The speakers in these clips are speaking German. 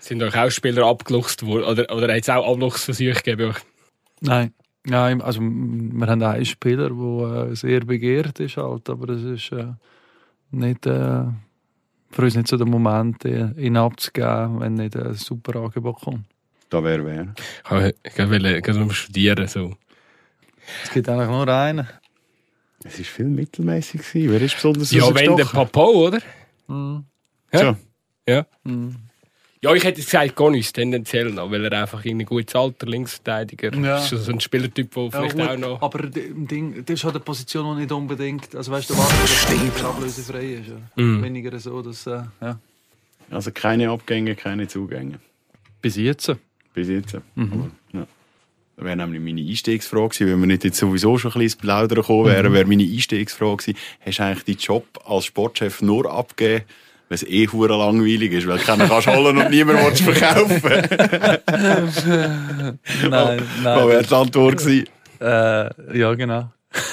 Sind euch auch Spieler abgeluchst worden? Oder, oder hat es auch Abluchsversuche gegeben? Nein. Nein, also wir haben einen Spieler, der äh, sehr begehrt ist, halt, aber es ist äh, nicht, äh, für uns nicht so der Moment, ihn abzugeben, wenn nicht ein super Angebot kommt. Da wäre wer? Ich wollte gerade studieren. So. Es gibt eigentlich nur einen. Es war viel mittelmäßig. Wer ist besonders Ja, wenn der Papo, oder? Mhm. Ja. Ja. Ja. Mhm. Ja, ich hätte gesagt, gar nichts tendenziell noch, weil er einfach in ein gutes Alter Linksverteidiger Ja. ist. So ein Spielertyp, der vielleicht gut, auch noch. Aber Ding, das ist halt eine Position, die nicht unbedingt. Also weißt du, was ablösefrei ist. Ja. Mhm. Weniger so, dass. Äh, ja. Also keine Abgänge, keine Zugänge. Bis jetzt. Bis jetzt. Mhm. Aber, ja. Das wäre nämlich meine Einstiegsfrage gewesen. Wenn wir nicht jetzt sowieso schon ein bisschen ins Plaudern gekommen wären, wäre meine Einstiegsfrage gewesen, hast du eigentlich deinen Job als Sportchef nur abgegeben, weil es eh hure langweilig ist, weil du keinen kannst holen und niemand willst verkaufen. Nein, Was nein. wäre die Antwort gewesen? Äh, ja, genau.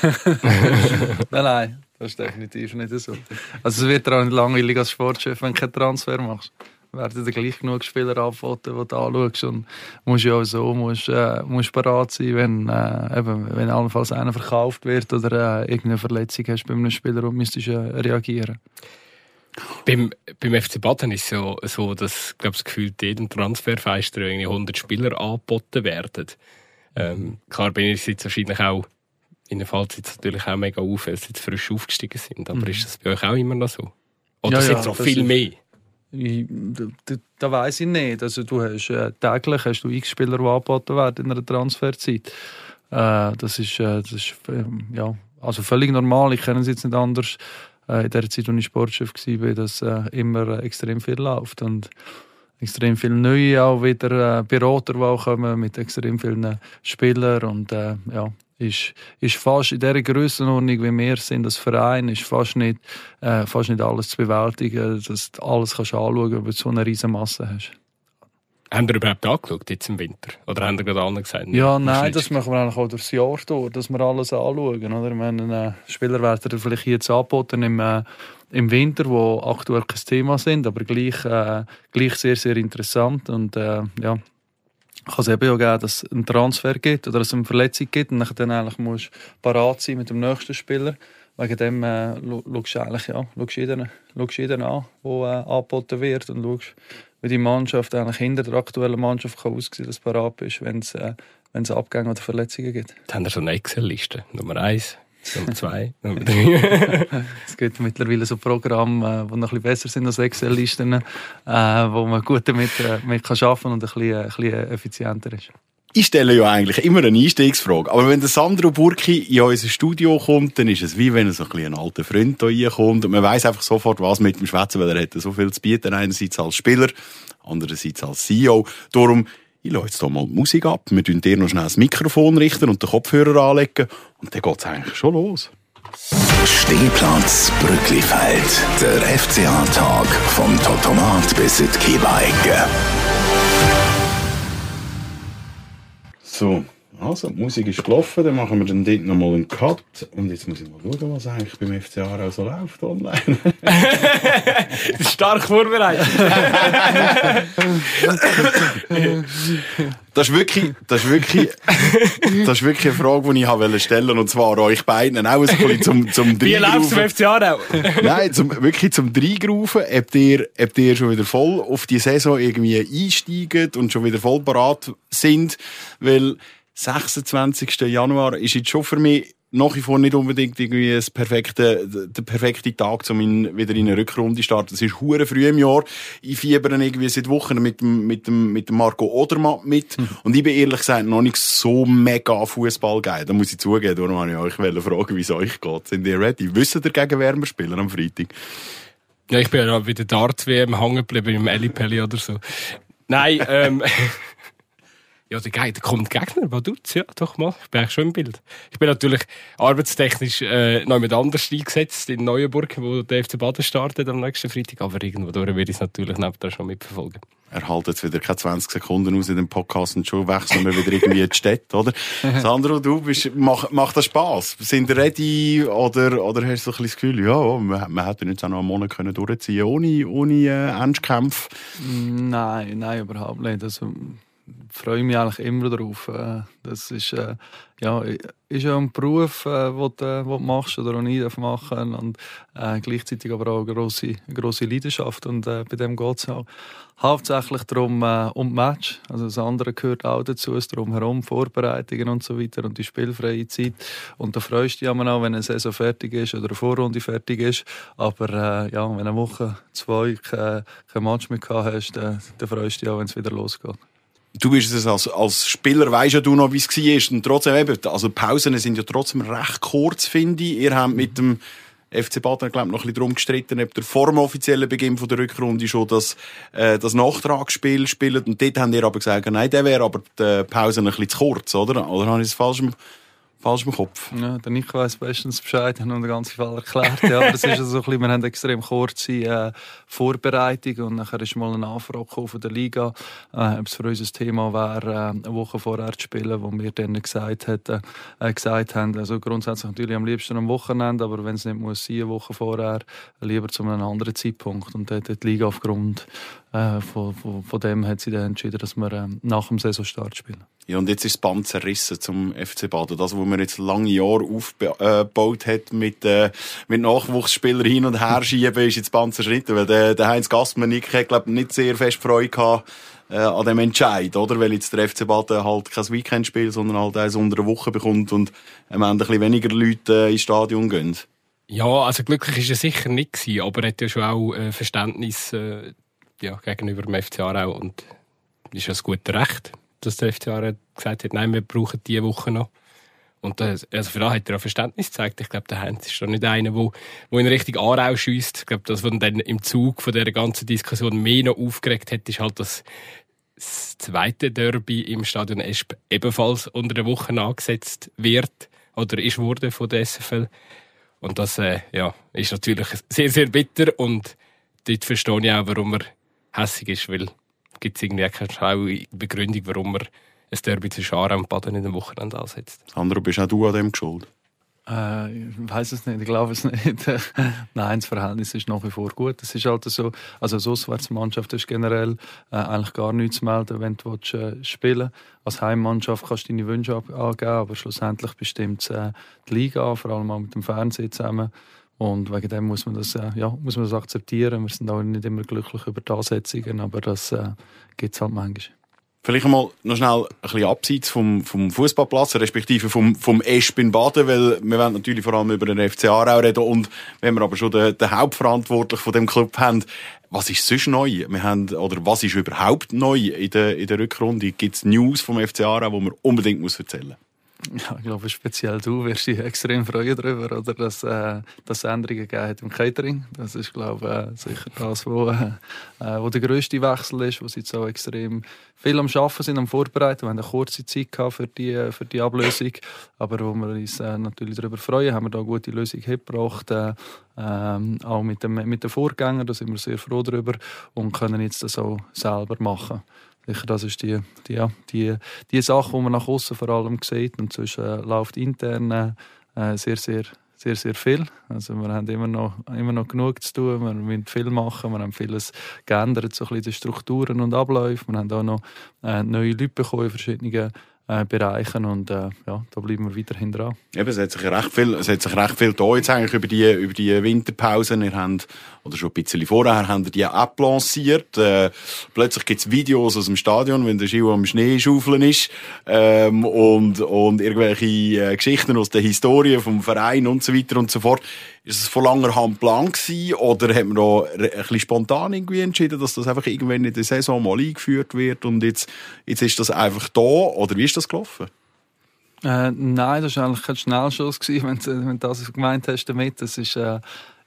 nein, nein, das ist definitiv nicht so. Also es wird dir auch nicht langweilig als Sportchef, wenn du keinen Transfer machst. Werden dir gleich genug Spieler angeboten, die du anschaust. Und musst ja auch so musst, äh, musst bereit sein, wenn, äh, eben, wenn allenfalls einer verkauft wird oder äh, irgendeine Verletzung hast bei einem Spieler und müsstest äh, reagieren. Beim, beim FC Baden ist es so, so dass glaub, das Gefühl, jedem Transferfenster irgendwie 100 Spieler angeboten werden. Ähm, klar bin ich jetzt wahrscheinlich auch, in der Fall jetzt natürlich auch mega auf, weil sie jetzt frisch aufgestiegen sind. Aber ist das bei euch auch immer noch so? Oder Ja, sind ja, es noch das viel ist- mehr? Ich, da, weiss ich nicht. Also, du hast, äh, täglich hast du x Spieler, die angeboten werden in einer Transferzeit. Äh, das ist, äh, das ist ähm, ja, also völlig normal. Ich kenne es jetzt nicht anders. Äh, in der Zeit, als ich Sportchef war, dass äh, immer äh, extrem viel läuft. Und extrem viele neue auch wieder Berater, die auch kommen mit extrem vielen Spielern. Und äh, ja, ist, ist fast in dieser Grössenordnung, wie wir sind als Verein, ist fast nicht, äh, fast nicht alles zu bewältigen, dass du alles kannst anschauen kannst, weil du so eine riesen Masse hast. Haben ihr überhaupt angeschaut jetzt im Winter? Oder haben ihr gerade alle gesagt? Ja, nein, das machen wir eigentlich auch durchs Jahr durch, dass wir alles anschauen. Oder? Ich meine, äh, Spieler werden vielleicht jetzt angeboten im, äh, im Winter, wo aktuell kein Thema sind, aber gleich, äh, gleich sehr, sehr interessant. Und äh, ja, kann es eben ja geben, dass es einen Transfer gibt oder dass es eine Verletzung gibt und dann eigentlich musst du parat sein mit dem nächsten Spieler. Wegen dem äh, schau- schaust du eigentlich ja, schaust jeden, schaust jeden an, der äh, angeboten wird und schaust, wie die Mannschaft eigentlich hinter der aktuellen Mannschaft kann aussehen dass du parat bist, wenn es äh, wenn es Abgänge oder Verletzungen gibt. Jetzt haben wir so eine Excel-Liste. Nummer eins, Nummer zwei, Nummer drei. Es gibt mittlerweile so Programme, äh, die noch ein bisschen besser sind als Excel-Listen, äh, wo man gut damit, äh, mit kann arbeiten und ein bisschen, äh, ein bisschen effizienter ist. Ich stelle ja eigentlich immer eine Einstiegsfrage. Aber wenn der Sandro Burki in unser Studio kommt, dann ist es wie wenn so ein, ein alter Freund hier reinkommt und man weiß einfach sofort, was mit dem Schwätzen, weil er hat so viel zu bieten, einerseits als Spieler, andererseits als CEO. Darum, ich lasse jetzt hier mal die Musik ab, wir tun dir noch schnell das Mikrofon richten und den Kopfhörer anlegen und dann geht es eigentlich schon los. Stehplatz Brücklifeld. Der FCA-Tag vom Totomat bis in die. So, also, die Musik ist gelaufen, dann machen wir dann dort nochmal einen Cut. Und jetzt muss ich mal schauen, was eigentlich beim FC Aarau so läuft online. Stark vorbereitet. Das ist wirklich, das ist wirklich, das ist wirklich eine Frage, die ich habe stellen und zwar euch beiden auch ein bisschen zum, zum Wie läuft es Dreigrufen. im FC Aarau? Nein, zum, wirklich zum Dreigrufen, ob ihr, ob ihr schon wieder voll auf die Saison irgendwie einsteigt und schon wieder voll parat sind, weil 26. Januar ist jetzt schon für mich nach wie vor nicht unbedingt irgendwie das perfekte, der perfekte Tag, um in, wieder in eine Rückrunde zu starten. Es ist hure früh im Jahr. Ich fiebere irgendwie seit Wochen mit dem, mit dem, mit dem Marco Odermatt mit. Und ich bin ehrlich gesagt noch nicht so mega Fußball geil. Da muss ich zugeben. Darum wollte ich euch fragen, wie es euch geht. Sind ihr ready? Wisst ihr, gegen wer wir spielen am Freitag? Ja, ich bin ja bei der Dart-WM hängen geblieben, im Ellipelli oder so. Nein, ähm... ja, der, Ge- der kommt Gegner, Vaduz, ja, doch mal. Ich bin schon im Bild. Ich bin natürlich arbeitstechnisch äh, noch mit anders eingesetzt in Neuenburg, wo der FC Baden startet am nächsten Freitag. Aber irgendwo durch werde ich es natürlich nebenan schon mitverfolgen. er hält jetzt wieder keine 20 Sekunden aus in dem Podcast und schon wechseln wir wieder irgendwie in die Stadt, oder? Sandro, du bist, mach, macht das Spass? Sind ihr ready oder, oder hast du ein bisschen das Gefühl, ja, man, man hätte jetzt auch noch einen Monat können durchziehen ohne, ohne äh, Endkämpfe? Nein, nein, überhaupt nicht. Also, freue mich eigentlich immer darauf. Äh, das ist, äh, ja, ist ja ein Beruf, äh, den du, du machst oder auch nie machen und äh, gleichzeitig aber auch eine grosse, grosse Leidenschaft. Und äh, bei dem geht es auch hauptsächlich darum, äh, um Match. Also das andere gehört auch dazu, es drumherum, Vorbereitungen und so weiter und die spielfreie Zeit. Und da freust du dich auch, wenn eine Saison fertig ist oder eine Vorrunde fertig ist. Aber äh, ja, wenn eine Woche, zwei kein, kein Match mehr gehabt hast, dann, dann freust du dich auch, wenn es wieder losgeht du bist es als, als Spieler, weißt ja du noch, wie es war. Und trotzdem eben, also Pausen sind ja trotzdem recht kurz, finde ich. Ihr habt mit dem FC Baden, glaube noch ein bisschen darum gestritten, ob der vor offiziellen Beginn von der Rückrunde schon das, äh, das Nachtragsspiel spielt. Und dort haben ihr aber gesagt, nein, der wäre aber die Pause ein bisschen zu kurz, oder? Oder habe ich es falsch falsch im Kopf. Ja, der Nick weiss bestens Bescheid, hat den ganzen Fall erklärt. Ja, aber es ist also so wir haben extrem kurze äh, Vorbereitung und nachher ist mal eine Anfrage von der Liga, äh, ob es für uns ein Thema wäre, äh, eine Woche vorher zu spielen, wo wir dann gesagt, hätten, äh, gesagt haben, also grundsätzlich natürlich am liebsten am Wochenende, aber wenn es nicht muss eine Woche vorher, lieber zu einem anderen Zeitpunkt. Und dann hat die Liga aufgrund äh, von, von, von, dem hat sie dann entschieden, dass wir äh, nach dem Saisonstart spielen. Ja, und jetzt ist das Band zerrissen zum FC Baden. Das, was man jetzt lange Jahre aufgebaut hat mit, äh, mit Nachwuchsspielern hin und her schieben, ist jetzt das Band zerschnitten. Weil der, der Heinz Gassmann-Nick hat, glaube nicht sehr fest Freude gehabt, äh, an dem Entscheid, oder? Weil jetzt der FC Baden halt kein Weekendspiel, sondern halt eins unter der Woche bekommt und am Ende ein bisschen weniger Leute äh, ins Stadion gehen. Ja, also glücklich ist er sicher nicht gewesen, aber er hat ja schon auch äh, Verständnis äh, ja, gegenüber dem FC Aarau und ist ja das gute Recht dass der FC gesagt hat, nein, wir brauchen diese Woche noch. Und das, also für das hat er auch Verständnis gezeigt. Ich glaube, der Heinz ist doch nicht einer, der, der in Richtung Aarau schießt. Ich glaube, das, was dann im Zug von dieser ganzen Diskussion mehr noch aufgeregt hat, ist halt, dass das zweite Derby im Stadion Esp ebenfalls unter der Woche angesetzt wird oder ist wurde von der SFL. Und das äh, ja, ist natürlich sehr, sehr bitter und dort verstehe ich auch, warum er hässig ist, weil gibt es irgendwie keine schlaue Begründung, warum man ein Derby zwischen Aarau und Baden in dem Wochenende ansetzt. Sandro, bist auch du an dem geschuld? Äh, ich weiß es nicht, ich glaube es nicht. Nein, das Verhältnis ist nach wie vor gut. Es ist halt so, also als Auswärtsmannschaft ist generell äh, eigentlich gar nichts zu melden, wenn du willst, äh, spielen Als Heimmannschaft kannst du deine Wünsche angeben, aber schlussendlich bestimmt äh, die Liga, vor allem auch mit dem Fernsehen zusammen. Und wegen dem muss man das, äh, ja, muss man das akzeptieren. Wir sind auch nicht immer glücklich über die Ansetzungen, aber das äh, gibt es halt manchmal. Vielleicht einmal noch schnell ein bisschen abseits vom, vom Fußballplatz, respektive vom, vom Esp in Baden, weil wir wollen natürlich vor allem über den FC Aarau reden und wenn wir aber schon den, den Hauptverantwortlichen von dem Club haben, was ist sonst neu? Wir haben, oder was ist überhaupt neu in der, in der Rückrunde? Gibt es News vom FC Aarau, die man unbedingt muss erzählen muss? Ja, ich glaube, speziell du wirst dich extrem freuen darüber, oder, dass äh, es Änderungen gegeben hat im Catering. Das ist, glaube ich, äh, sicher das, wo, äh, äh, wo der grösste Wechsel ist, wo sie jetzt auch extrem viel am Arbeiten sind, am Vorbereiten. Wir haben eine kurze Zeit für die, äh, für die Ablösung, aber wo wir uns äh, natürlich darüber freuen, haben wir da eine gute Lösung gebracht. Äh, ähm, auch mit dem, mit den Vorgängern, da sind wir sehr froh darüber und können jetzt das auch selber machen. Sicher, das ist die, die, ja, die, die Sache, die man nach außen vor allem sieht. Und sonst äh, läuft intern äh, sehr, sehr, sehr, sehr viel. Also wir haben immer noch, immer noch genug zu tun. Wir müssen viel machen. Wir haben vieles geändert, so ein bisschen die Strukturen und Abläufe. Wir haben auch noch äh, neue Leute bekommen in verschiedenen äh, Bereichen und äh, ja, da bleiben wir weiterhin dran. Eben, es hat sich recht viel, es hat sich recht viel da jetzt eigentlich über die, über die Winterpause. Ihr habt, oder schon ein bisschen vorher, ihr die App lanciert. Äh, plötzlich gibt's Videos aus dem Stadion, wenn der Ski am Schnee schaufeln ist, ähm, und, und irgendwelche äh, Geschichten aus der Historie vom Verein und so weiter und so fort. Ist es von langer Hand Plan gewesen, oder hat man da ein spontan irgendwie entschieden, dass das einfach irgendwann in der Saison mal eingeführt wird und jetzt, jetzt ist das einfach da, oder wie ist das gelaufen? Äh, nein, das war eigentlich kein Schnellschuss, gewesen, wenn, wenn du das gemeint hast damit. Das ist, äh,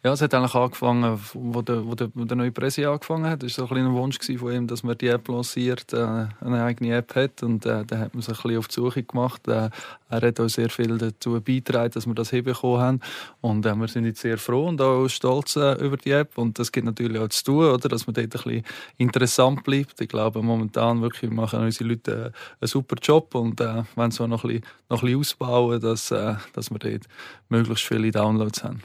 Ja, es hat eigentlich angefangen, wo der, wo der, wo der neue Presse angefangen hat. Das war so ein kleiner Wunsch von ihm, dass man die App lanciert, äh, eine eigene App hat. Und äh, dann hat man sich ein bisschen auf die Suche gemacht. Äh, er hat auch sehr viel dazu beigetragen, dass wir das hinbekommen haben. Und äh, wir sind jetzt sehr froh und auch stolz äh, über die App. Und das gibt natürlich auch zu tun, oder? dass man dort ein bisschen interessant bleibt. Ich glaube, momentan wirklich machen unsere Leute äh, einen super Job und äh, wollen so noch ein bisschen, noch ein bisschen ausbauen, dass, äh, dass wir dort möglichst viele Downloads haben.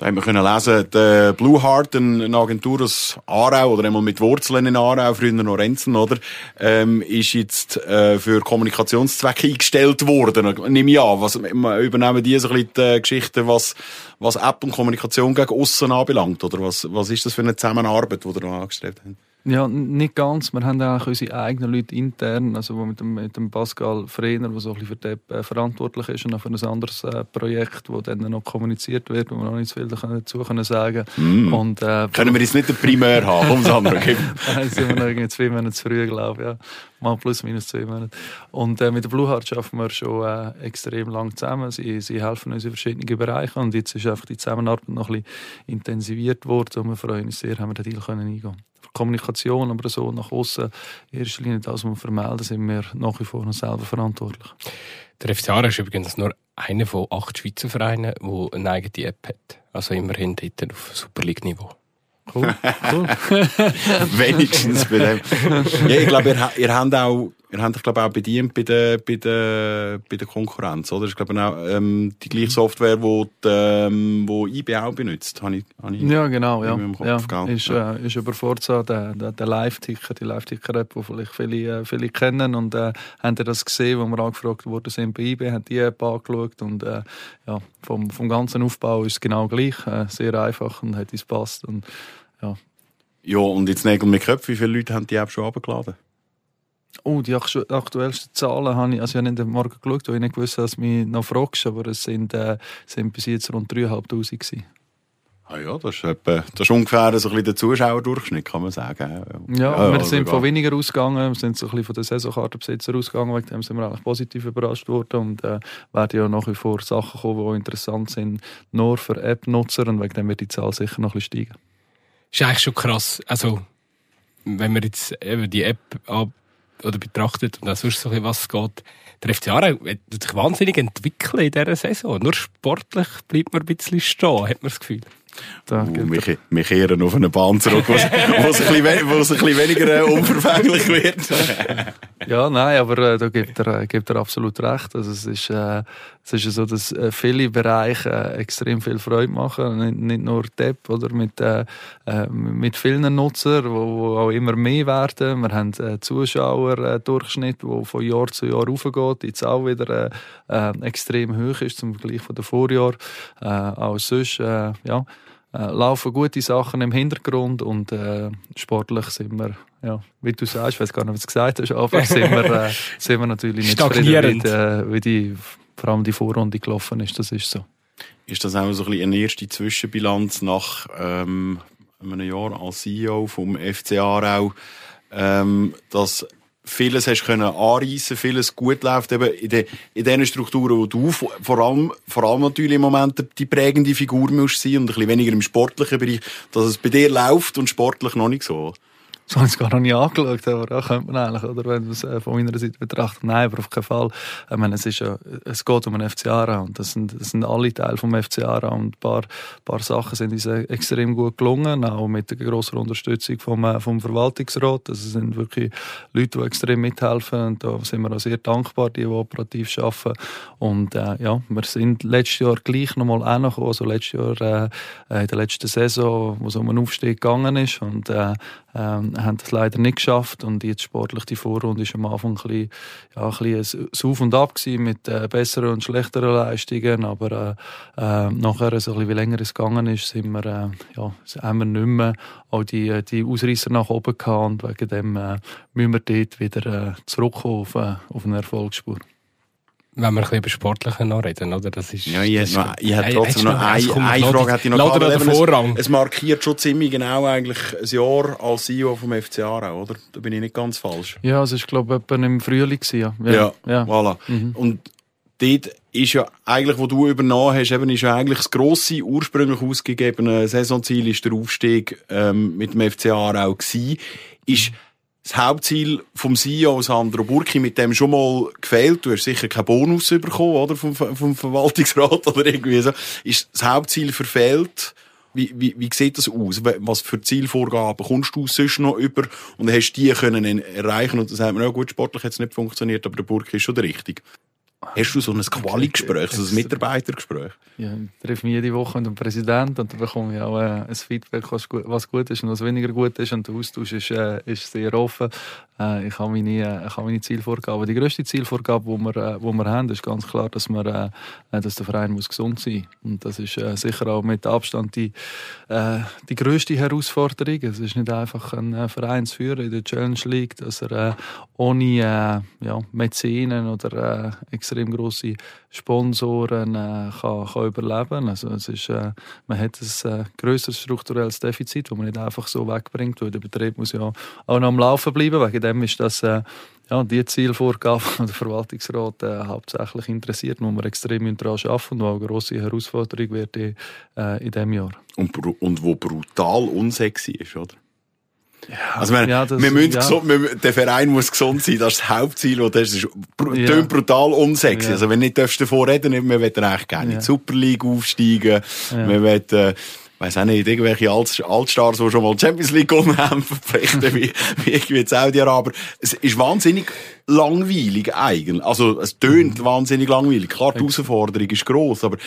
Da haben wir können lesen, die Blue Heart, eine Agentur aus Aarau oder einmal mit Wurzeln in Aarau, früher noch Renzen, oder, ähm, ist jetzt äh, für Kommunikationszwecke eingestellt worden. Nehme ich an. Was, übernehmen die so ein bisschen die Geschichte, was, was App und Kommunikation gegen aussen anbelangt? Oder was, was ist das für eine Zusammenarbeit, die ihr da angestrebt habt? Ja, nicht ganz. Wir haben eigentlich unsere eigenen Leute intern, also mit dem, mit dem Pascal Frener, der so ein bisschen für die App äh, verantwortlich ist und auch für ein anderes äh, Projekt, das dann noch kommuniziert wird, wo wir noch nicht viel dazu können sagen mm. und, äh, Können wir jetzt nicht den Primär haben, um es andere Nein, sind wir noch irgendwie zwei Monate zu früh, glaube ich. Ja. Mal plus minus zwei Monate. Und äh, mit der Blue Heart arbeiten wir schon äh, extrem lang zusammen. Sie, sie helfen uns in verschiedenen Bereichen und jetzt ist einfach die Zusammenarbeit noch ein bisschen intensiviert worden und wir freuen uns sehr, haben wir den Deal können eingehen Kommunikation, aber so nach außen, in erster Linie das, was wir vermelden, sind wir nach wie vor noch selber verantwortlich. Der FC Aarau ist übrigens nur einer von acht Schweizer Vereinen, der eine eigene App hat. Also immerhin dort auf Super League-Niveau. Cool, cool. Wenigstens bei dem. Ja, ich glaube, ihr, ihr habt auch Ihr habt euch, glaube ich, auch bedient bei der, bei der, bei der Konkurrenz, oder? Ist, glaube ich, auch ähm, die gleiche Software, die, die, ähm, wo IB auch benutzt. Habe ich, habe ich ja, genau, ja. Kopf, ja. Ist, ja. Äh, ist über Forza der, der, der Live-Ticker, die Live-Ticker-App, die vielleicht viele, äh, viele kennen. Und äh, haben das gesehen, wo wir angefragt wurden sind bei IB, haben die App angeschaut. Und äh, ja, vom, vom ganzen Aufbau ist es genau gleich. Äh, sehr einfach und hat uns gepasst. Und, ja. ja, und jetzt Nägel mit Köpfen, wie viele Leute haben die App schon abgeladen? Oh, die aktuellsten Zahlen habe ich, also ich habe nicht Morgen geschaut, weil ich nicht gewusst dass du mich noch fragst, aber es sind, äh, sind bis jetzt rund 3'500 gewesen. Ah ja, das ist, etwa, das ist ungefähr so ein bisschen der Zuschauerdurchschnitt, kann man sagen. Ja, ja wir sind von weniger ausgegangen, wir sind so ein bisschen von den Saisonkartenbesitzer ausgegangen, wegen dem sind wir eigentlich positiv überrascht worden und äh, werden ja nach wie vor Sachen kommen, die interessant sind, nur für App-Nutzer und wegen dem wird die Zahl sicher noch ein bisschen steigen. Ist eigentlich schon krass, also wenn wir jetzt eben die App ab oder betrachtet und auch sonst so was geht. Der FC Aarau hat sich wahnsinnig entwickelt in dieser Saison. Nur sportlich bleibt man ein bisschen stehen, hat man das Gefühl. Da uh, wir, wir kehren auf eine Bahn zurück, wo es, ein, bisschen, ein bisschen weniger äh, unverfänglich wird. ja, nein, aber äh, da gibt er, äh, gibt er absolut recht. Also es ist, äh, es ist so, dass äh, viele Bereiche äh, extrem viel Freude machen. Nicht, nicht nur die App, oder mit, äh, mit vielen Nutzern, die auch immer mehr werden. Wir haben äh, Zuschauerdurchschnitt, der von Jahr zu Jahr aufgeht, jetzt auch wieder extrem hoch ist zum Vergleich von den Vorjahr. Auch sonst, ja, laufen gute Sachen im Hintergrund und sportlich sind wir, ja, wie du sagst, ich weiß gar nicht, was du gesagt hast, aber sind wir, äh, sind wir natürlich nicht zufrieden, wie, äh, wie die, vor allem die Vorrunde gelaufen ist, das ist so. Ist das auch so ein eine erste Zwischenbilanz nach ähm, einem Jahr als CEO vom FC Aarau, ähm, dass vieles hast können anreissen, vieles gut läuft eben in, de, in den Strukturen, wo du vor allem, vor allem natürlich im Moment die prägende Figur musst sein und ein bisschen weniger im sportlichen Bereich, dass es bei dir läuft und sportlich noch nicht so. So habe ich gar noch nie angeschaut, aber da könnte man eigentlich, oder wenn man es äh, von meiner Seite betrachtet, nein, aber auf keinen Fall. Ich meine, es, ist ja, es geht um einen FC Aarau das sind, das sind alle Teile vom FC Aarau ein paar, paar Sachen sind uns äh, extrem gut gelungen, auch mit der grossen Unterstützung vom, äh, vom Verwaltungsrat. Das sind wirklich Leute, die extrem mithelfen und da sind wir auch sehr dankbar, die, die operativ arbeiten. Und äh, ja, wir sind letztes Jahr gleich nochmal angekommen, also letztes Jahr äh, in der letzten Saison, wo es um einen Aufstieg gegangen ist und äh, ähm, haben das leider nicht geschafft und jetzt sportlich die Vorrunde ist am Anfang ein bisschen, ja, ein, bisschen ein Auf und Ab gewesen mit äh, besseren und schlechteren Leistungen, aber äh, äh, nachher, so ein bisschen, wie länger es gegangen ist, sind wir, äh, ja, haben wir nicht mehr auch die, die Ausreißer nach oben gehabt und wegen dem äh, müssen wir dort wieder äh, zurückkommen auf, äh, auf eine Erfolgsspur wenn wir ein bisschen über Sportliche noch reden, oder? Das ist, ja, ich, das noch, ich hätte trotzdem noch eine, eine Frage. Hätte ich noch gehabt, Vorrang. Es, es, markiert schon ziemlich genau eigentlich ein Jahr als CEO vom FC Aarau, oder? Da bin ich nicht ganz falsch. Ja, es ist, glaube ich, etwa im Frühling. Ja, ja, ja. ja. voilà. Mhm. Und dort ist ja eigentlich, wo du übernommen hast, eben ist ja eigentlich das grosse, ursprünglich ausgegebene Saisonziel ist der Aufstieg ähm, mit dem FC Aarau gewesen. Ist das Hauptziel vom CEO Sandro Burki mit dem schon mal gefehlt? Du hast sicher keinen Bonus bekommen, oder? Vom, vom Verwaltungsrat oder irgendwie so. Ist das Hauptziel verfehlt? Wie, wie, wie sieht das aus? Was für Zielvorgaben kommst du sonst noch über? Und hast die können erreichen? Und das hat man ja gut, sportlich hat es nicht funktioniert, aber der Burki ist schon der Richtige. Hast du so ein Quali-Gespräch, so ein Mitarbeitergespräch? Ja, ich treffe mich jede Woche mit dem Präsidenten und da bekomme ich auch äh, ein Feedback, was gut, was gut ist und was weniger gut ist. Und der Austausch ist, äh, ist sehr offen. Äh, ich habe meine, äh, ich habe meine Zielvorgabe. Die grösste Zielvorgabe, die wir, äh, wir haben, ist ganz klar, dass, wir, äh, dass der Verein muss gesund sein muss. Und das ist sicher auch mit Abstand die, die grösste Herausforderung. Es ist nicht einfach, ein äh, Verein zu führen in der Challenge League, dass er ohne ja, Mäzenen oder extrem grosse Sponsoren äh, kann, kann überleben Also es ist, äh, Man hat ein äh, grösseres strukturelles Defizit, das man nicht einfach so wegbringt, weil der Betrieb muss ja auch noch am Laufen bleiben. Wegen dem ist das äh, ja, die Zielvorgabe, die der Verwaltungsrat äh, hauptsächlich interessiert, wo wir extrem daran arbeiten und wo eine grosse Herausforderung wird in, äh, in diesem Jahr. Und, und wo brutal unsexy ist, oder? Also wir, ja, das, wir müssen ja. gesund, wir, der Verein muss gesund sein, das ist das Hauptziel. Und das ist br Ja. brutal unsexy. Ja. Also wenn nicht darfst du davon reden, wir wollen eigentlich gerne in die Super League aufsteigen. Wir wollen, weiss auch nicht, irgendwelche Alt Altstars, die schon mal Champions League gewonnen haben, verpflichten, wie, wie irgendwie Saudi-Araber. Es ist wahnsinnig langweilig eigentlich. Also es tönt Mhm. wahnsinnig langweilig. Klar, die Herausforderung ist gross, aber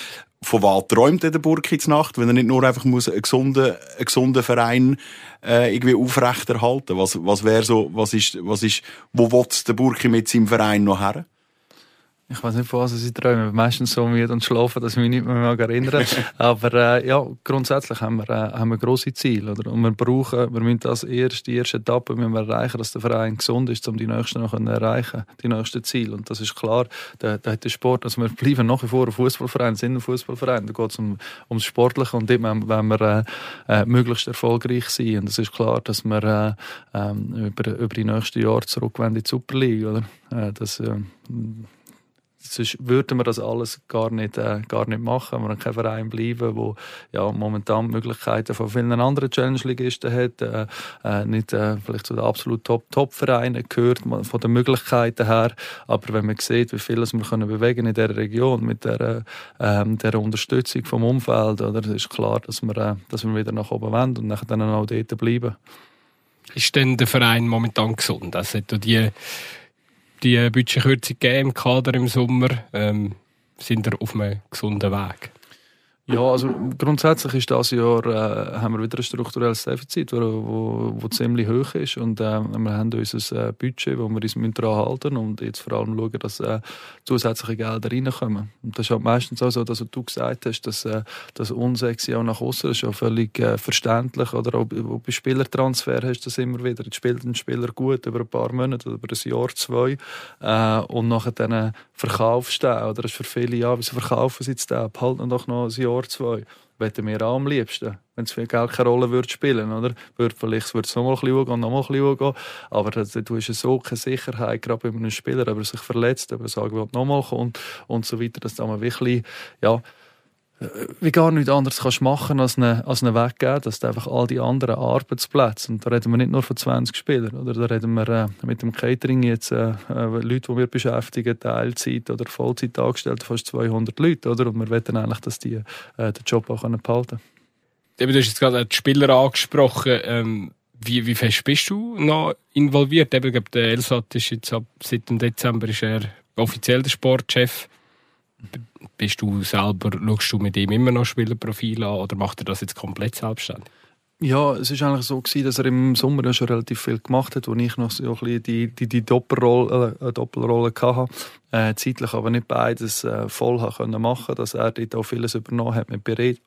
von was träumt der Burki jetzt Nacht, wenn er nicht nur einfach muss einen gesunden, einen gesunden Verein äh, irgendwie aufrechterhalten? Was, was wäre so, was ist, was ist, wo will der Burki mit seinem Verein noch her? Ich weiß nicht, von was ich träume. Ich bin meistens so müde und schlafen, dass ich mich nicht mehr mag erinnern Aber äh, ja, grundsätzlich haben wir, äh, haben wir grosse Ziele. Oder? Und wir brauchen, wir müssen das erst, die erste Etappe müssen wir erreichen, dass der Verein gesund ist, um die nächsten noch zu erreichen, die nächsten Ziele. Und das ist klar, da, da hat der Sport, also wir bleiben nach wie vor ein Fußballverein, sind ein Fußballverein. Da geht es um, ums Sportliche und dort wollen wir äh, äh, möglichst erfolgreich sein. Und es ist klar, dass wir äh, ähm, über, über die nächsten Jahre zurückwenden in die Super League. Oder? Äh, das, äh, sonst würden wir das alles gar nicht, äh, gar nicht machen. Wir können kein Verein bleiben, wo ja, momentan Möglichkeiten von vielen anderen Challenge-Ligisten hat, äh, äh, nicht äh, vielleicht zu den absolut Top-Top-Vereinen gehört, von den Möglichkeiten her. Aber wenn man sieht, wie viel wir können bewegen in dieser Region mit der, ähm, der Unterstützung vom Umfeld, oder, ist klar, dass wir, äh, dass wir wieder nach oben wollen und nachher dann auch dort bleiben. Ist denn der Verein momentan gesund? Also die, die Budgetkürzung gegeben im Kader im Sommer? Ähm, sind wir auf einem gesunden Weg? Ja, also grundsätzlich ist das Jahr äh, haben wir wieder ein strukturelles Defizit, wo, wo, wo ziemlich hoch ist. Und äh, wir haben unser äh, Budget, wo wir uns daran halten und jetzt vor allem schauen, dass äh, zusätzliche Gelder reinkommen. Und das ist halt meistens auch so, dass du gesagt hast, dass äh, das Unsexy auch nach außen ist ja völlig äh, verständlich oder? Auch, bei- auch Spielertransfer hast du das immer wieder. Jetzt spielt ein Spieler gut über ein paar Monate oder über ein Jahr, zwei. Äh, und nachher dann verkaufst du den, oder? Das ist für viele, ja, wieso verkaufen sie jetzt den, behalten doch noch ein Jahr, zwei. Wetten wir auch am liebsten, wenn es viel Geld keine Rolle würde spielen, oder? Würde vielleicht würde es noch mal ein bisschen hochgehen, noch mal ein bisschen hochgehen, aber du hast so keine Sicherheit, gerade bei einem Spieler, ob er sich verletzt, ob er sagen will, noch mal kommt und so weiter, dass da man wirklich, ja, wie gar nichts anderes kannst machen als einen, als einen weggeben, dass du einfach all die anderen Arbeitsplätze, und da reden wir nicht nur von 20 Spielern, oder da reden wir äh, mit dem Catering jetzt äh, äh, Leute, die wir beschäftigen, Teilzeit oder Vollzeit angestellt, fast 200 Leute, oder? Und wir wollen eigentlich, dass die äh, den Job auch können behalten Eben, du hast jetzt gerade die Spieler angesprochen. Ähm, wie, wie fest bist du noch involviert? Eben, ich glaube, der Elsat ist jetzt ab, seit dem Dezember ist er offiziell der Sportchef. Bist du selber, schaust du mit ihm immer noch Spielerprofil an oder macht er das jetzt komplett selbstständig? Ja, es ist eigentlich so gewesen, dass er im Sommer ja schon relativ viel gemacht hat, wo ich noch so ein bisschen die, die, die Doppelrolle, äh, Doppelrolle hatte. Äh, zeitlich aber nicht beides äh, voll haben können machen, dass er dort auch vieles übernommen hat mit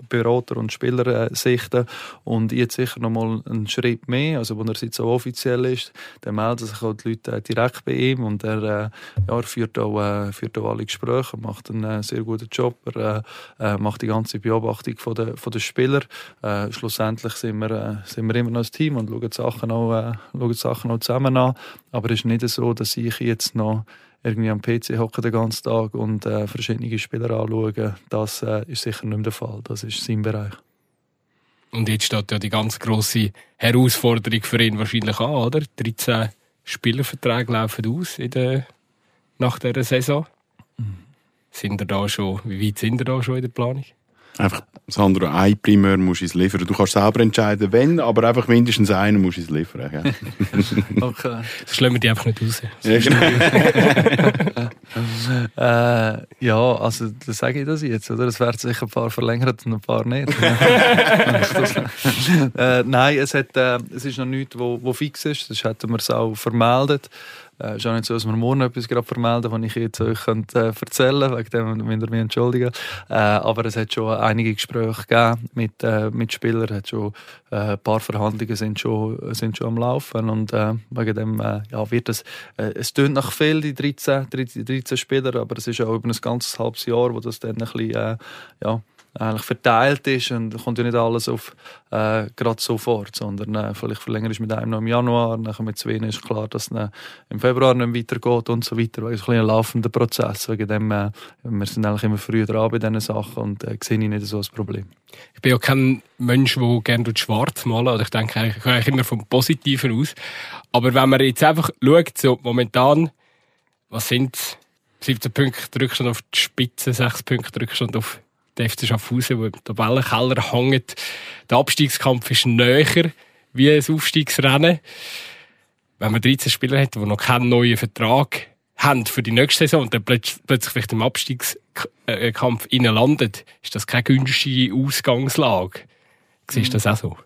Berater und Spielersichten. Und jetzt sicher noch mal einen Schritt mehr, also wenn er jetzt so offiziell ist, dann melden sich auch die Leute äh, direkt bei ihm und er, äh, ja, er führt, auch, äh, führt auch alle Gespräche, macht einen äh, sehr guten Job, er äh, macht die ganze Beobachtung von der, von der Spieler. Schlussendlich sind wir, sind wir immer noch ein Team und schauen die Sachen auch, schauen die Sachen auch zusammen an, aber es ist nicht so, dass ich jetzt noch irgendwie am PC hocken den ganzen Tag und äh, verschiedene Spieler anschauen. Das äh, ist sicher nicht mehr der Fall. Das ist sein Bereich. Und jetzt steht ja die ganz grosse Herausforderung für ihn wahrscheinlich an, oder? 13 Spielerverträge laufen aus in der, nach dieser Saison. Mhm. Sind ihr da schon, wie weit sind ihr da schon in der Planung? Einfach, Sandro, ein Primär musst du es liefern. Du kannst selber entscheiden, wenn, aber einfach mindestens einen musst du es liefern. Ja. okay. Das lassen wir die einfach nicht raus. Ja, genau. äh, ja, also, das sage ich das jetzt, oder? Es werden sicher ein paar verlängert und ein paar nicht. äh, nein, es, hat, äh, es ist noch nichts, wo, wo fix ist. Das hätten wir es auch vermeldet. Es äh, ist auch nicht so, dass wir morgen etwas gerade vermelden, was ich jetzt euch könnte, äh, erzählen könnte. Wegen dem müsst ihr mich entschuldigen. Äh, aber es hat schon einige Gespräche gegeben mit, äh, mit Spielern. Hat schon, äh, ein paar Verhandlungen sind schon, sind schon am Laufen. Und äh, wegen dem äh, ja, wird es, es tönt nach viel, die 13, 13, 13 Spieler, aber es ist auch über ein ganzes halbes Jahr, wo das dann ein bisschen, ja, eigentlich verteilt ist und kommt ja nicht alles auf äh, gerade sofort, sondern äh, vielleicht verlängert mit einem noch im Januar, nachher mit zwei ist klar, dass es im Februar nicht weitergeht und so weiter. Es ist ein, ein laufender Prozess, wegen dem äh, wir sind eigentlich immer früher dran bei diesen Sachen und äh, sehe ich nicht so ein Problem. Ich bin ja kein Mensch, der gerne schwarz malen oder ich denke, ich gehe immer vom Positiven aus. Aber wenn man jetzt einfach schaut, so momentan, was sind 17 Punkte Rückstand auf die Spitze, 6 Punkte Rückstand auf der FC Schaffhausen, der im Tabellenkeller hängt. Der Abstiegskampf ist näher wie ein Aufstiegsrennen. Wenn man 13 Spieler hat, die noch keinen neuen Vertrag haben für die nächste Saison und dann plötzlich vielleicht im Abstiegskampf innen landet, ist das keine günstige Ausgangslage. Siehst du das auch so?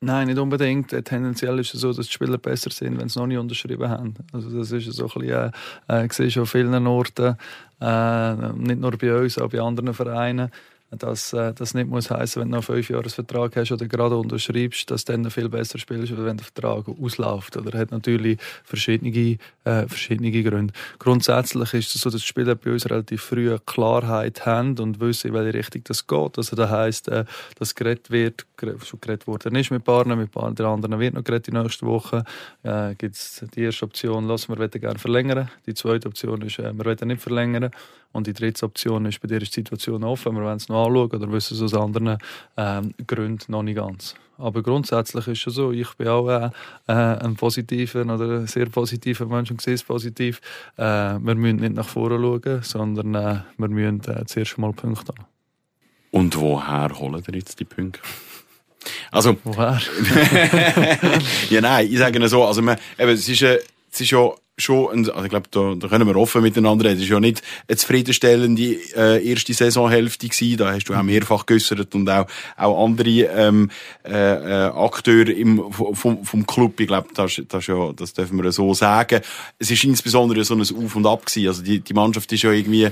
Nein, nicht unbedingt. Tendenziell ist es so, dass die Spieler besser sind, wenn sie noch nicht unterschrieben haben. Also das ist so ein bisschen, äh, äh, siehst an vielen Orten, äh, nicht nur bei uns, auch bei anderen Vereinen dass äh, das nicht muss heißen, wenn du noch fünf Jahre Vertrag hast oder gerade unterschreibst, dass du dann viel besser spielst, als wenn der Vertrag ausläuft. Oder hat natürlich verschiedene, äh, verschiedene Gründe. Grundsätzlich ist es so, dass die Spieler bei uns relativ früh Klarheit haben und wissen, in welche Richtung das geht. Also das heisst, äh, dass geredet wird, schon geredet worden ist mit Partnern, mit Partnern, der anderen wird noch geredet die nächste Woche. Äh, Gibt die erste Option, lassen wir gerne verlängern. Die zweite Option ist, äh, wir wollen nicht verlängern. Und die dritte Option ist, bei dir ist die Situation offen, wir wollen es noch anschauen oder wissen es aus anderen ähm, Gründen noch nicht ganz. Aber grundsätzlich ist es so, ich bin auch äh, äh, ein positiver oder ein sehr positiver Mensch und sehe es positiv. Äh, wir müssen nicht nach vorne schauen, sondern äh, wir müssen äh, zuerst mal Punkte haben. Und woher holen wir jetzt die Punkte? Also, woher? ja, nein, ich sage so, also, man, eben, es ist, äh, es ist ja schon, also ich glaube, da, da können wir offen miteinander reden. Es ist ja nicht eine zufriedenstellende äh, erste Saisonhälfte gewesen. Da hast du auch mehrfach geäussert und auch, auch andere ähm, äh, äh, Akteure im, vom, vom Club. Ich glaube, das, das, ja, das dürfen wir so sagen. Es ist insbesondere so ein Auf und Ab gewesen. Also die, die Mannschaft ist ja irgendwie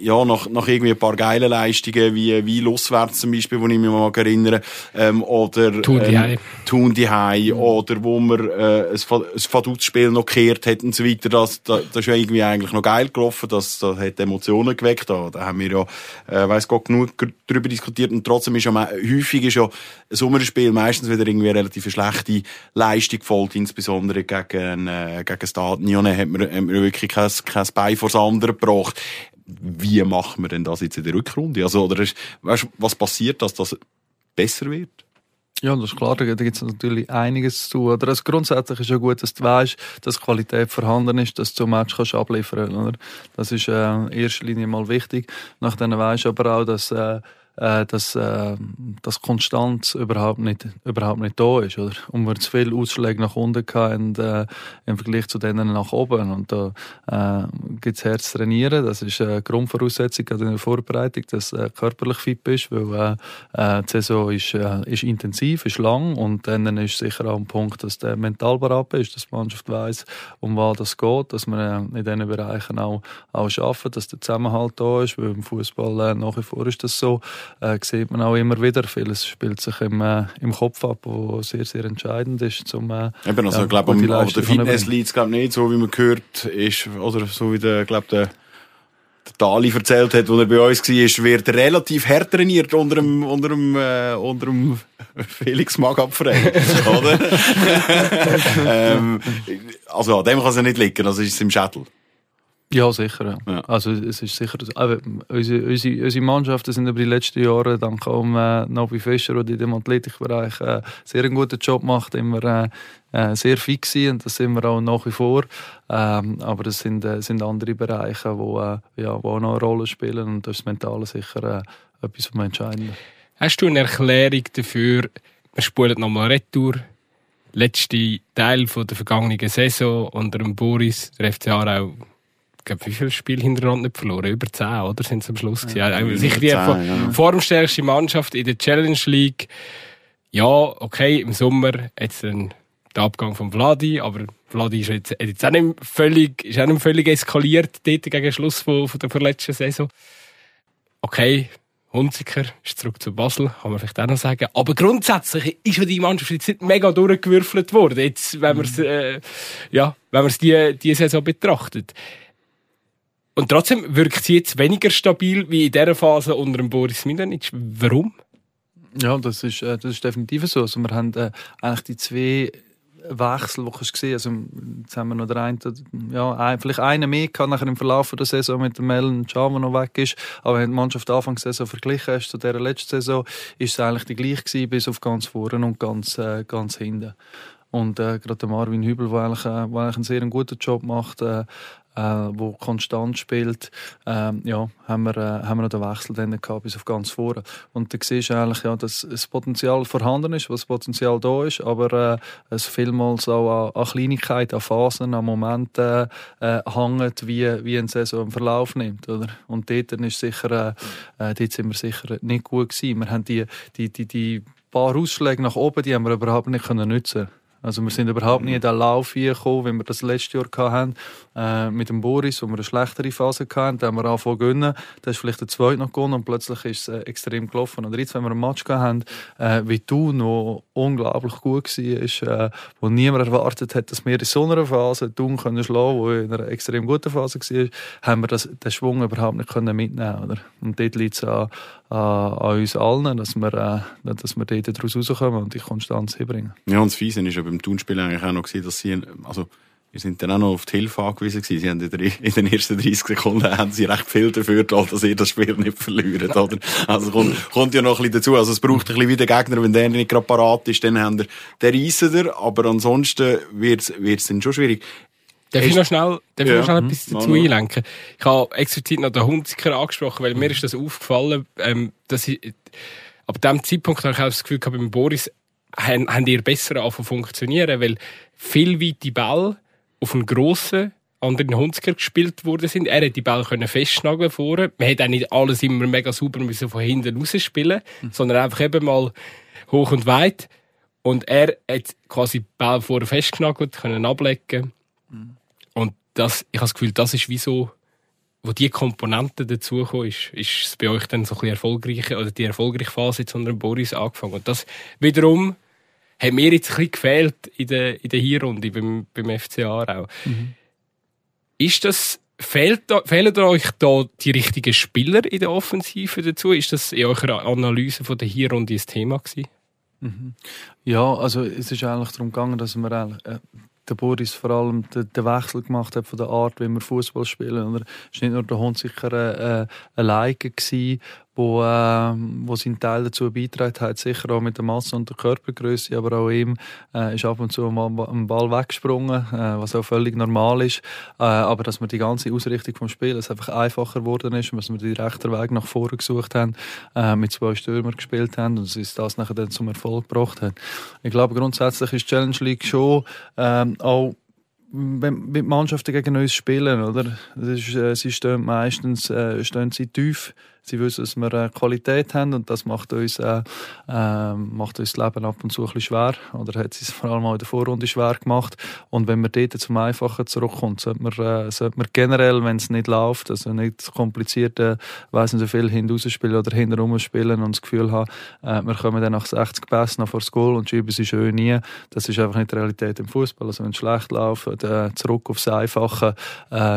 ja, nach, nach irgendwie ein paar geile Leistungen, wie, wie Loswärts zum Beispiel, wo ich mich mal erinnere, ähm, oder, Tun die ähm, Tun die Hei, mhm. oder wo man, äh, ein, ein Faduz-Spiel noch gekehrt hat und so weiter, das, das, das ist ja irgendwie eigentlich noch geil gelaufen, das, das hat Emotionen geweckt, da, da haben wir ja, äh, weiss Gott, genug darüber diskutiert. Und trotzdem ist ja, häufig ist ja ein Sommerspiel meistens wieder irgendwie eine relativ schlechte Leistung gefolgt, insbesondere gegen, äh, gegen Stadion. Hat man, hat man wirklich kein, kein Bein vor das andere gebracht wie machen wir denn das jetzt in der Rückrunde? Also, oder ist, weißt, was passiert, dass das besser wird? Ja, das ist klar, da gibt es natürlich einiges zu tun. Also grundsätzlich ist ja gut, dass du weißt, dass Qualität vorhanden ist, dass du zum Match kannst abliefern kannst. Das ist äh, in erster Linie mal wichtig. Nachdem weißt du aber auch, dass äh, äh, dass, äh, dass Konstanz überhaupt nicht, überhaupt nicht da ist. Oder? Und wir zu viele Ausschläge nach unten hatten äh, im Vergleich zu denen nach oben. Und da äh, gibt es Herz trainieren. Das ist eine Grundvoraussetzung in der Vorbereitung, dass du äh, körperlich fit bist, weil äh, äh, die Saison ist, äh, ist intensiv, ist lang und dann ist sicher auch ein Punkt, dass der mental bereit ist, dass die Mannschaft weiss, um was das geht, dass äh, in diesen Bereichen auch, auch arbeiten, dass der Zusammenhalt da ist, weil im Fußball nach wie vor ist das so äh, sieht man auch immer wieder. Vieles spielt sich im, äh, im Kopf ab, wo sehr, sehr entscheidend ist. Zum, äh, Eben, also, ja, ich glaube, um, der Fitness liegt glaube nicht so, wie man gehört ist, oder so wie der, glaube der, der Dali erzählt hat, als er bei uns war, wird relativ hart trainiert unter dem, unter dem, äh, unter dem Felix Magabfrei, oder? ähm, also an dem kann es ja nicht liegen, also ist es im Schädel. Ja, sicher. Ja. Ja. Also es ist sicher, aber unsere, unsere, unsere Mannschaften sind über die letzten Jahre, dank auch äh, Nobi Fischer, der in dem Athletikbereich äh, sehr einen guten Job macht, immer äh, äh, sehr fix gewesen und das sind wir auch nach wie vor. Ähm, aber es sind, äh, sind andere Bereiche, wo, äh, ja, wo auch noch eine Rolle spielen und das ist das Mentale sicher äh, etwas vom Entscheidenden. Hast du eine Erklärung dafür, wir spulen nochmal Retour, letzte Teil von der vergangenen Saison unter dem Boris, der FC Aarau, glaube, wie viele Spiele hintereinander nicht verloren? Über 10, oder? Sind es am Schluss gewesen? Ja, über sicher die 10, vor- ja. formstärkste Mannschaft in der Challenge League. Ja, okay, im Sommer jetzt ein der Abgang von Vladi, aber Vladi ist jetzt, jetzt auch nicht völlig, ist auch nicht völlig eskaliert dort gegen den Schluss von, von der vorletzten Saison. Okay, Hunziker ist zurück zu Basel, kann man vielleicht auch noch sagen. Aber grundsätzlich ist ja die Mannschaft jetzt nicht mega durchgewürfelt worden, jetzt, wenn man es, äh, ja, wenn man es die, die Saison betrachtet. Und trotzdem wirkt sie jetzt weniger stabil wie in dieser Phase unter dem Boris Milanic. Warum? Ja, das ist, äh, das ist definitiv so. Also wir haben äh, eigentlich die zwei Wechsel, die du gesehen. Also, jetzt haben wir noch den einen, ja, ein, vielleicht einen mehr gehabt, nachher im Verlauf der Saison mit dem Melon der noch weg ist. Aber wenn die Mannschaft Anfang der Saison verglichen hast zu dieser letzten Saison, ist es eigentlich die gleiche gewesen, bis auf ganz vorne und ganz, äh, ganz hinten. Und äh, gerade der Marvin Hübel, der eigentlich, äh, eigentlich einen sehr guten Job macht, äh, äh, wo konstant spielt, ähm, ja, haben wir, äh, haben wir noch den Wechsel dann gehabt, bis auf ganz vorne. Und da siehst du eigentlich, ja, dass das Potenzial vorhanden ist, was Potenzial da ist, aber äh, es vielmals auch an, an Kleinigkeiten, an Phasen, an Momenten äh, hängt, wie, wie ein Saison im Verlauf nimmt. Oder? Und dort ist sicher, äh, äh, dort sind wir sicher nicht gut gewesen. Wir haben die, die, die, die paar Ausschläge nach oben, die haben wir überhaupt nicht können nutzen also wir sind überhaupt nie in den Lauf gekommen, wie wir das letztes Jahr hatten, äh, mit dem Boris, wo wir eine schlechtere Phase hatten. Da haben wir angefangen zu gewinnen. Da ist vielleicht der zweite noch gewonnen und plötzlich ist es äh, extrem gelaufen. Und jetzt, wenn wir einen Match hatten, äh, wie du, noch unglaublich gut war, äh, wo niemand erwartet hat, dass wir in so einer Phase Thun können schlagen, wo in einer extrem guten Phase war, haben wir das, den Schwung überhaupt nicht können mitnehmen oder? Und dort liegt es an, an, an uns allen, dass wir, äh, dass wir dort daraus rauskommen und die Konstanz hinbringen. Ja, und das Fiese ist ja beim Tunspiel eigentlich auch noch gewesen, dass sie, also, wir sind dann auch noch auf die Hilfe angewiesen gewesen. Sie haben in, der, in den ersten 30 Sekunden haben sie recht viel dafür getan, dass ihr das Spiel nicht verliert, oder? Also kommt, kommt ja noch ein bisschen dazu. Also es braucht ein bisschen wie der Gegner, wenn der nicht gerade parat ist, dann haben wir den Reisen aber ansonsten wird's, wird's dann schon schwierig. Darf ich noch schnell, darf ich Ja. noch schnell Mhm. etwas Mach dazu einlenken? Ich habe explizit noch den Hunziker angesprochen, weil mir ist das aufgefallen, ähm, dass ich, ab dem Zeitpunkt habe ich auch das Gefühl gehabt, beim Boris haben, haben ihr besser angefangen zu funktionieren, weil viel weite Bälle auf einen grossen anderen Hunziker gespielt worden sind. Er hat die Bälle können festschnageln vorne. Man hat auch nicht alles immer mega sauber müssen von hinten rausspielen, sondern einfach eben mal hoch und weit. Und er hat quasi die Bälle vorne festgenagelt, können ablegen. Und das, ich habe das Gefühl, das ist wie so, wo die Komponente dazugekommen ist, ist es bei euch dann so ein bisschen erfolgreiche, oder die erfolgreiche Phase jetzt unter Boris angefangen. Und das wiederum hat mir jetzt ein bisschen gefehlt in der, in der Hinrunde beim, beim FC Aarau. Ist das, fehlt da, fehlen da euch da die richtigen Spieler in der Offensive dazu? Ist das in eurer Analyse von der Hinrunde ein Thema gewesen? Ja, also es ist eigentlich darum gegangen, dass wir eigentlich, äh, der Boris vor allem den, den Wechsel gemacht hat von der Art, wie wir Fußball spielen. Oder es war nicht nur der Hunziker äh, alleine gewesen, wo, äh, wo seinen Teil dazu beigetragen hat, sicher auch mit der Masse und der Körpergröße, aber auch ihm äh, ist ab und zu mal ein Ball weggesprungen, äh, was auch völlig normal ist. Äh, aber dass wir die ganze Ausrichtung vom Spiel es einfach einfacher geworden ist, dass wir den rechten Weg nach vorne gesucht haben, äh, mit zwei Stürmern gespielt haben und es das nachher dann zum Erfolg gebracht hat. Ich glaube grundsätzlich ist die Challenge League schon ähm, auch wenn, wenn die Mannschaften gegen uns spielen, oder? Ist, äh, sie stehen meistens äh, stehen sie tief. Sie wissen, dass wir äh, Qualität haben und das macht uns, äh, äh, macht uns das Leben ab und zu ein bisschen schwer. Oder hat es vor allem auch in der Vorrunde schwer gemacht. Und wenn man dort zum Einfachen zurückkommt, sollte man, äh, sollte man generell, wenn es nicht läuft, also nicht kompliziert, äh, weiss nicht so viel hinten oder hinten spielen und das Gefühl haben, äh, wir kommen dann nach 60 Pässen noch vor das Goal und schieben sie schön nie. Das ist einfach nicht die Realität im Fußball. Also wenn es schlecht läuft, äh, zurück aufs Einfache,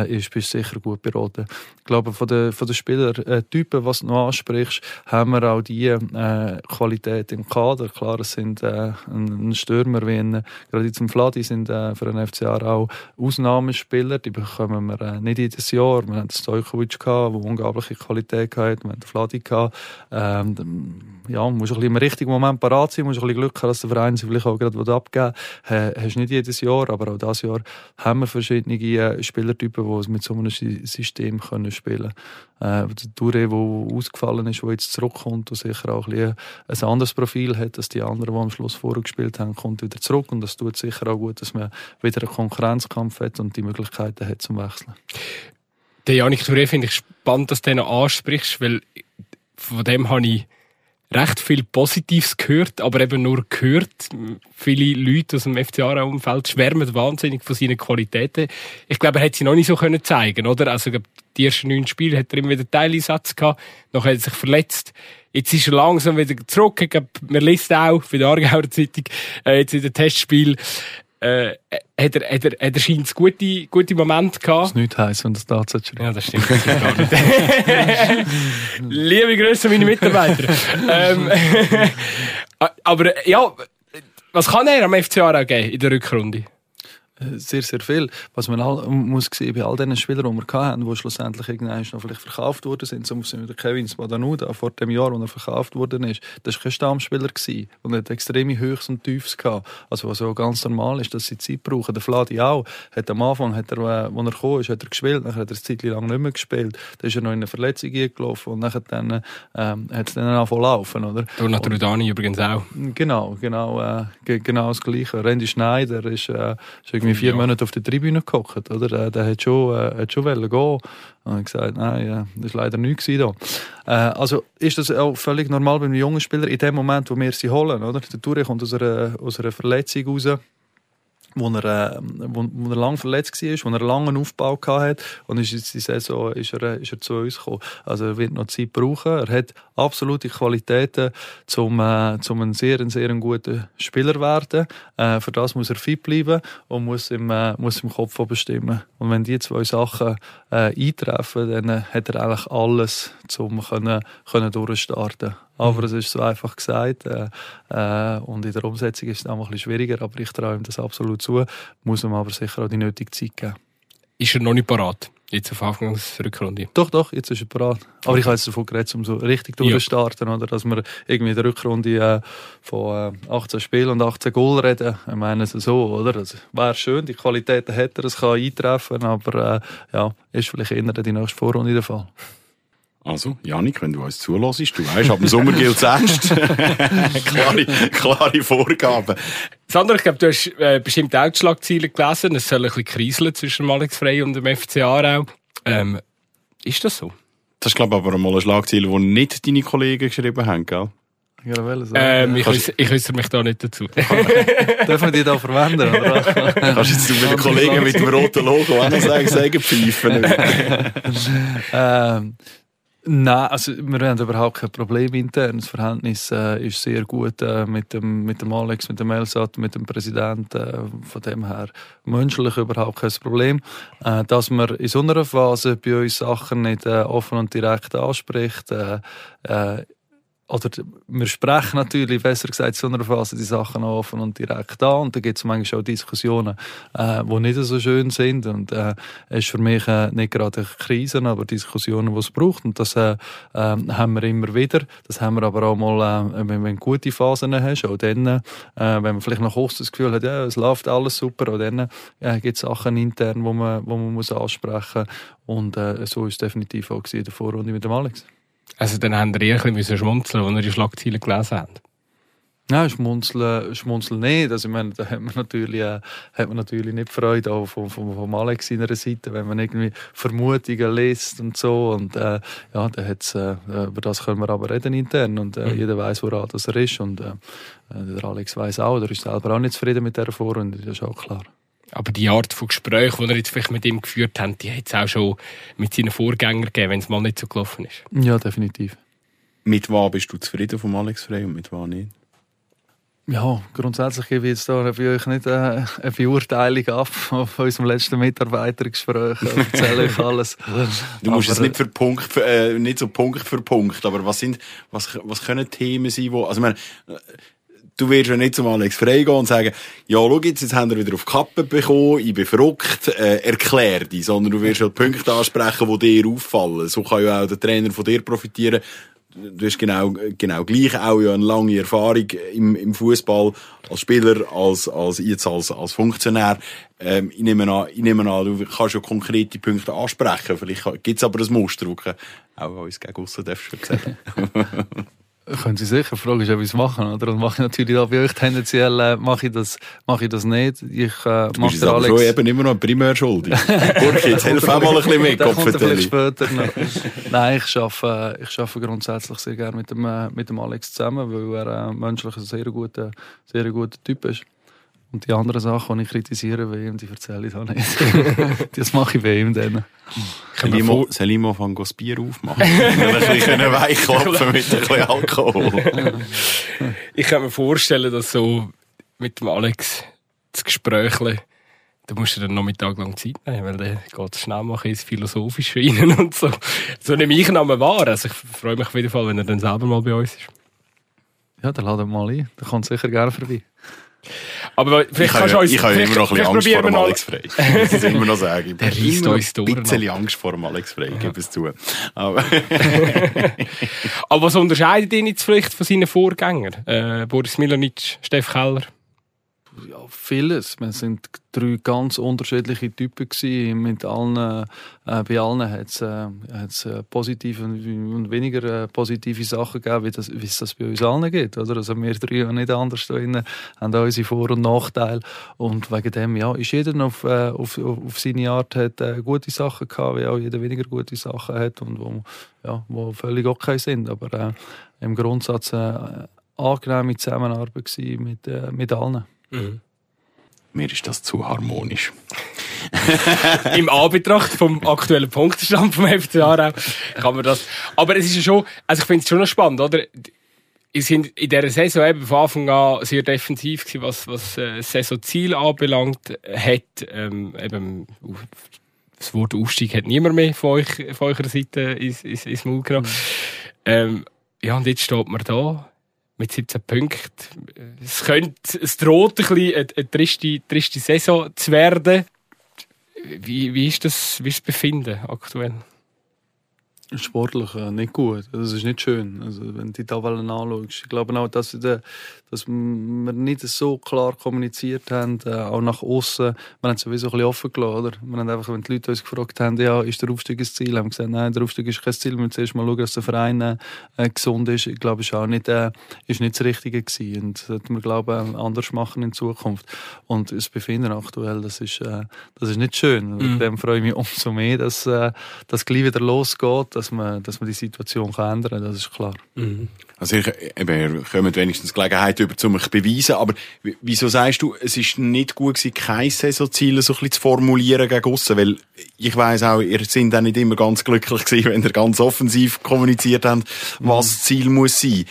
ist, bist sicher gut beraten. Ich glaube, von den, von den Spielertypen, Was du noch ansprichst, haben wir auch die äh, Qualität im Kader. Klar, es sind äh, ein Stürmer wie ein, gerade jetzt im Fladi sind äh, für den FCA auch Ausnahmespieler. Die bekommen wir äh, nicht jedes Jahr. Wir haben Stojkovic gehabt, der unglaubliche Qualität hatte. Wir haben den Fladi gehabt. Ähm, ja, musst ein im richtigen Moment parat sein, musst ein bisschen Glück haben, dass der Verein sie vielleicht auch gerade abgeben will. Hast nicht jedes Jahr, aber auch dieses Jahr haben wir verschiedene äh, Spielertypen, die mit so einem System können spielen können. Äh, der Touré, der ausgefallen ist, der jetzt zurückkommt und sicher auch ein, ein anderes Profil hat als die anderen, die am Schluss vorher gespielt haben, kommt wieder zurück und das tut sicher auch gut, dass man wieder einen Konkurrenzkampf hat und die Möglichkeiten hat zum Wechseln. Der Janik Touré finde ich spannend, dass du den noch ansprichst, weil von dem habe ich recht viel Positives gehört, aber eben nur gehört. Viele Leute aus dem FCA-Umfeld schwärmen wahnsinnig von seinen Qualitäten. Ich glaube, er hat sie noch nicht so können zeigen, oder? Also, die ersten neun Spiele hat er immer wieder Teileinsatz gehabt, noch hat er sich verletzt. Jetzt ist er langsam wieder zurück. Ich glaube, man liest auch für die Aargauer Zeitung, äh, jetzt in den Testspiel äh, hat er, hat er, hat er scheint gute, gute Momente gehabt. Das ist nicht heiß, wenn das da schreibt. Ja, das stimmt. Das gar nicht. Liebe Grüße an meine Mitarbeiter. ähm, aber ja, was kann er am FCA geben in der Rückrunde? Sehr, sehr viel. Was man all, muss sehen, bei all diesen Spielern, die wir hatten, die schlussendlich irgendwann noch vielleicht verkauft worden sind, zum Beispiel der Kevin Spadanuda vor dem Jahr, als er verkauft worden ist, das war kein Stammspieler gewesen. und er hat extreme Höchst und Tiefs gehabt. Also was auch ganz normal ist, dass sie Zeit brauchen. Der Fladi auch. Hat am Anfang, hat er, äh, als er gekommen ist, hat er gespielt, dann hat er eine Zeit lang nicht mehr gespielt. Dann ist er noch in eine Verletzung gelaufen und nachher dann, ähm, hat es dann angefangen laufen, oder? Durch Trudani übrigens auch. Genau, genau, äh, genau das Gleiche. Randy Schneider ist, äh, ist irgendwie vier ja. Monate auf der Tribüne gehockt, oder? Der, der hat schon, äh, hat schon wollen gehen. Und gesagt, nein, ja, das war leider nichts da. Äh, also ist das auch völlig normal bei einem jungen Spieler in dem Moment, wo wir sie holen, oder? Der Touré kommt aus einer, aus einer Verletzung raus wo er, äh, wo, wo er lang verletzt war, wo er einen langen Aufbau hatte und ist jetzt die Saison ist er, ist er zu uns gekommen. Also er wird noch Zeit brauchen. Er hat absolute Qualitäten, um, äh, zum einen sehr, sehr guten Spieler werden. Äh, für das muss er fit bleiben und muss im, äh, muss im Kopf bestimmen. Und wenn die zwei Sachen äh, eintreffen, dann hat er eigentlich alles, um können, können durchstarten aber es ist so einfach gesagt. Äh, äh, und in der Umsetzung ist es auch ein bisschen schwieriger, aber ich traue ihm das absolut zu. Muss ihm aber sicher auch die nötige Zeit geben. Ist er noch nicht parat? Jetzt auf Anfangsrückrunde? Doch, doch, jetzt ist er parat. Aber ich habe jetzt davon geredet, um so richtig durchzustarten, ja. oder? Dass wir irgendwie in der Rückrunde äh, von äh, 18 Spielen und 18 Goal reden. Ich meine es so, oder? Das wäre schön, die Qualitäten hätte er, es kann eintreffen, aber äh, ja, ist vielleicht eher die nächste Vorrunde der Fall. Also, Janik, wenn du uns zulässt, du weißt, ab dem Sommer gilt erst. klare, klare Vorgaben. Sandra, ich glaube, du hast äh, bestimmt auch die Schlagziele gelesen. Es soll ein bisschen kriseln zwischen Alex Frey und dem FC Aarau. Ähm, ist das so? Das ist, glaube ich, aber mal ein Schlagziel, das nicht deine Kollegen geschrieben haben, gell? Ähm, ich, äußere, ich äußere mich da nicht dazu. Dürfen wir die da verwenden? Oder? Kannst jetzt mit den Kollegen mit dem roten Logo auch noch sagen, sagen pfeifen? ähm, Nein, also wir haben überhaupt kein Problem intern. Das Verhältnis äh, ist sehr gut äh, mit, dem, mit dem Alex, mit dem Elsat, mit dem Präsidenten. Äh, von dem her menschlich überhaupt kein Problem. Äh, dass man in so einer Phase bei uns Sachen nicht äh, offen und direkt anspricht, äh, oder wir sprechen natürlich, besser gesagt, so einer Phase die Sachen offen und direkt an. Und da gibt es manchmal auch Diskussionen, äh, die nicht so schön sind. Und äh, es ist für mich äh, nicht gerade Krisen, aber Diskussionen, die es braucht. Und das äh, äh, haben wir immer wieder, das haben wir aber auch mal, äh, wenn, wenn du gute Phasen hast, auch dann, äh, wenn man vielleicht nach außen das Gefühl hat, ja, es läuft alles super, auch dann äh, gibt es Sachen intern, wo man, wo man muss ansprechen und äh, so ist es definitiv auch in der Vorrunde mit dem Alex. Also dann haben wir eher ein bisschen schmunzeln, als wir die Schlagzeilen gelesen haben. Nein, schmunzeln, schmunzeln nicht. Also, ich meine, da hat man natürlich, äh, hat man natürlich nicht Freude auch von, von, von Alex seiner Seite, wenn man irgendwie Vermutungen liest und so. Und äh, ja, da hat's, äh, über das können wir aber reden intern und äh, mhm. jeder weiß, woran das er ist. Und äh, der Alex weiß auch, der ist selber auch nicht zufrieden mit dieser Vorrunde, das ist auch klar. Aber die Art von Gespräch, die er jetzt vielleicht mit ihm geführt hat, die hat es auch schon mit seinen Vorgängern gegeben, wenn es mal nicht so gelaufen ist. Ja, definitiv. Mit was bist du zufrieden von Alex Frey und mit was nicht? Ja, grundsätzlich gebe ich jetzt da bei euch nicht äh, eine Beurteilung ab von unserem letzten Mitarbeitergespräch. Erzähle ich alles. Du musst Aber, es nicht für Punkt, für, äh, nicht so Punkt für Punkt, aber was sind, was, was können Themen sein, wo, also ich meine, du wirst ja nicht zum Alex Frey gehen und sagen, ja, schau jetzt, jetzt haben wir wieder auf die Kappe bekommen, ich bin verrückt, äh, erklär dich, sondern du wirst halt Punkte ansprechen, die dir auffallen. So kann ja auch der Trainer von dir profitieren. Du hast genau, genau gleich auch ja eine lange Erfahrung im, im Fußball als Spieler, als, als, als, als Funktionär. Ähm, ich nehme an, ich nehme an, du kannst ja konkrete Punkte ansprechen. Vielleicht gibt es aber ein Muster, das du auch uns gegen aussen darfst sagen. Können Sie sicher. Die Frage ist, ob ich es machen oder? Und mache ich natürlich da bei euch tendenziell äh, mache ich das, mache ich das nicht. Ich äh, Du bist aber schon eben immer noch Primär schuldig. Burki, jetzt hilf auch mal ein bisschen mit, er vielleicht später noch. Nein, ich arbeite, ich arbeite grundsätzlich sehr gerne mit dem, äh, mit dem Alex zusammen, weil er äh, menschlich ein sehr guter, sehr guter Typ ist. Und die anderen Sachen, die ich kritisiere bei ihm, die erzähle ich da nicht. das mache ich bei ihm dann. Soll ich mal- soll ich mal von das Bier aufmachen? Dann ein bisschen weichklopfen mit ein bisschen Alkohol. Ich kann mir vorstellen, dass so mit dem Alex das Gespräch, da musst du dann noch Mittag lang Zeit nehmen, weil dann geht es schnell mal ins Philosophische rein und so. So nehme ich ihn wahr. Also ich freue mich auf jeden Fall, wenn er dann selber mal bei uns ist. Ja, dann laden wir mal ein. Der kommt sicher gerne vorbei. Aber Ich vielleicht habe kannst du uns... ich habe immer noch ein bisschen Angst vor dem Alex Frey. Ich muss es immer noch sagen. Ich Der reisst uns durch ein bisschen Angst vor dem Alex Frey, ich gebe es zu. Aber Aber was unterscheidet ihn jetzt vielleicht von seinen Vorgängern? Äh, Boris Milanic, Steff Keller? Ja, vieles. Wir sind drei ganz unterschiedliche Typen gewesen. Mit allen, äh, bei allen hat es äh, äh, positive und, weniger äh, positive Sachen gegeben, wie, das, wie es das bei uns allen gibt. Oder? Also wir drei und nicht anders da drinnen, haben auch unsere Vor- und Nachteile. Und wegen dem, ja, ist jeder auf, äh, auf, auf, seine Art hat, äh, gute Sachen gehabt, wie auch jeder weniger gute Sachen hat und wo, ja, wo völlig okay sind. Aber äh, im Grundsatz äh, angenehme Zusammenarbeit mit, mit allen. Mir ist das zu harmonisch. Im Anbetracht vom aktuellen Punktestand vom FC Aarau kann man das. Aber es ist ja schon, also ich finde es schon noch spannend, oder? Wir sind in dieser Saison eben von Anfang an sehr defensiv gewesen, was, was äh, das Saisonziel anbelangt hat. Ähm, eben, das Wort Aufstieg hat niemand mehr von, euch, von eurer Seite ins, ins, ins Maul genommen. Ähm, ja, und jetzt steht man da mit 17 Punkten. Es könnte, es droht ein bisschen eine, eine triste, triste Saison zu werden. Wie, wie ist das, wie ist das Befinden aktuell? Sportlich äh, nicht gut. Das ist nicht schön. Also, wenn du die Tabellen anschaust. Ich glaube auch, dass, wir, dass wir nicht so klar kommuniziert haben, äh, auch nach außen. Wir haben es sowieso ein bisschen offen gelassen. Oder? Wir haben einfach, wenn die Leute uns gefragt haben, ja, ist der Aufstieg ein Ziel? Haben wir gesagt, nein, der Aufstieg ist kein Ziel. Wir müssen zuerst mal schauen, dass der Verein äh, gesund ist. Ich glaube, es war auch nicht, äh, ist nicht das Richtige gewesen. Und das sollten wir, glaube ich, anders machen in Zukunft. Und das Befinden aktuell, das ist, äh, das ist nicht schön. Mit dem freue ich mich umso mehr, dass äh, das gleich wieder losgeht, dass man, dass man die Situation kann ändern kann. Das ist klar. Also ich, eben, ihr kommt wenigstens Gelegenheit über, um mich zu beweisen, aber wieso sagst du, es ist nicht gut gewesen, keine Saisonziele so ein bisschen zu formulieren gegen aussen? Weil ich weiss auch, ihr seid auch nicht immer ganz glücklich gewesen, wenn ihr ganz offensiv kommuniziert habt, was das Ziel muss sein.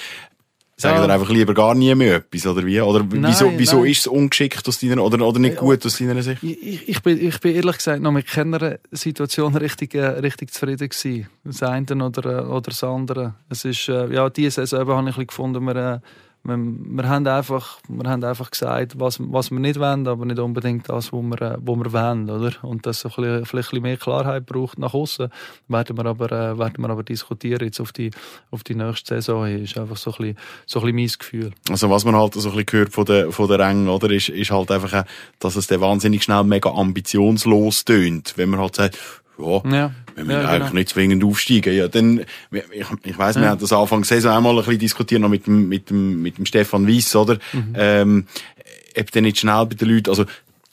Sagen Ja. ihr einfach lieber gar nie mehr etwas, oder wie? Oder Nein, wieso, wieso nein. ist es ungeschickt aus deiner, oder, oder nicht gut aus deiner Sicht? Ich, ich, bin, ich bin ehrlich gesagt noch mit keiner Situation richtig, äh, richtig zufrieden gewesen. Das eine oder, äh, oder das andere. Es ist, äh, ja, diese Saison habe ich ein bisschen gefunden, wir, äh, wir, wir, haben einfach, wir haben einfach gesagt, was, was wir nicht wollen, aber nicht unbedingt das, was wir, äh, was wir wollen. Oder? Und dass es vielleicht ein bisschen mehr Klarheit braucht nach außen, werden wir aber, äh, werden wir aber diskutieren jetzt auf die, auf die nächste Saison. hin. ist einfach so ein bisschen, so ein bisschen mein Gefühl. Also was man halt so ein bisschen hört von der, von der Rängen, oder, ist, ist halt einfach, auch, dass es wahnsinnig schnell mega ambitionslos tönt. Wenn man halt sagt, ja, Ja, wir müssen ja, eigentlich genau. nicht zwingend aufsteigen. Ja, dann, ich, ich weiss, wir Ja. haben das Anfang der Saison auch mal ein bisschen diskutiert, noch mit dem, mit dem, mit dem Stefan Weiss, oder? Mhm. Ähm, ob dann nicht schnell bei den Leuten, also,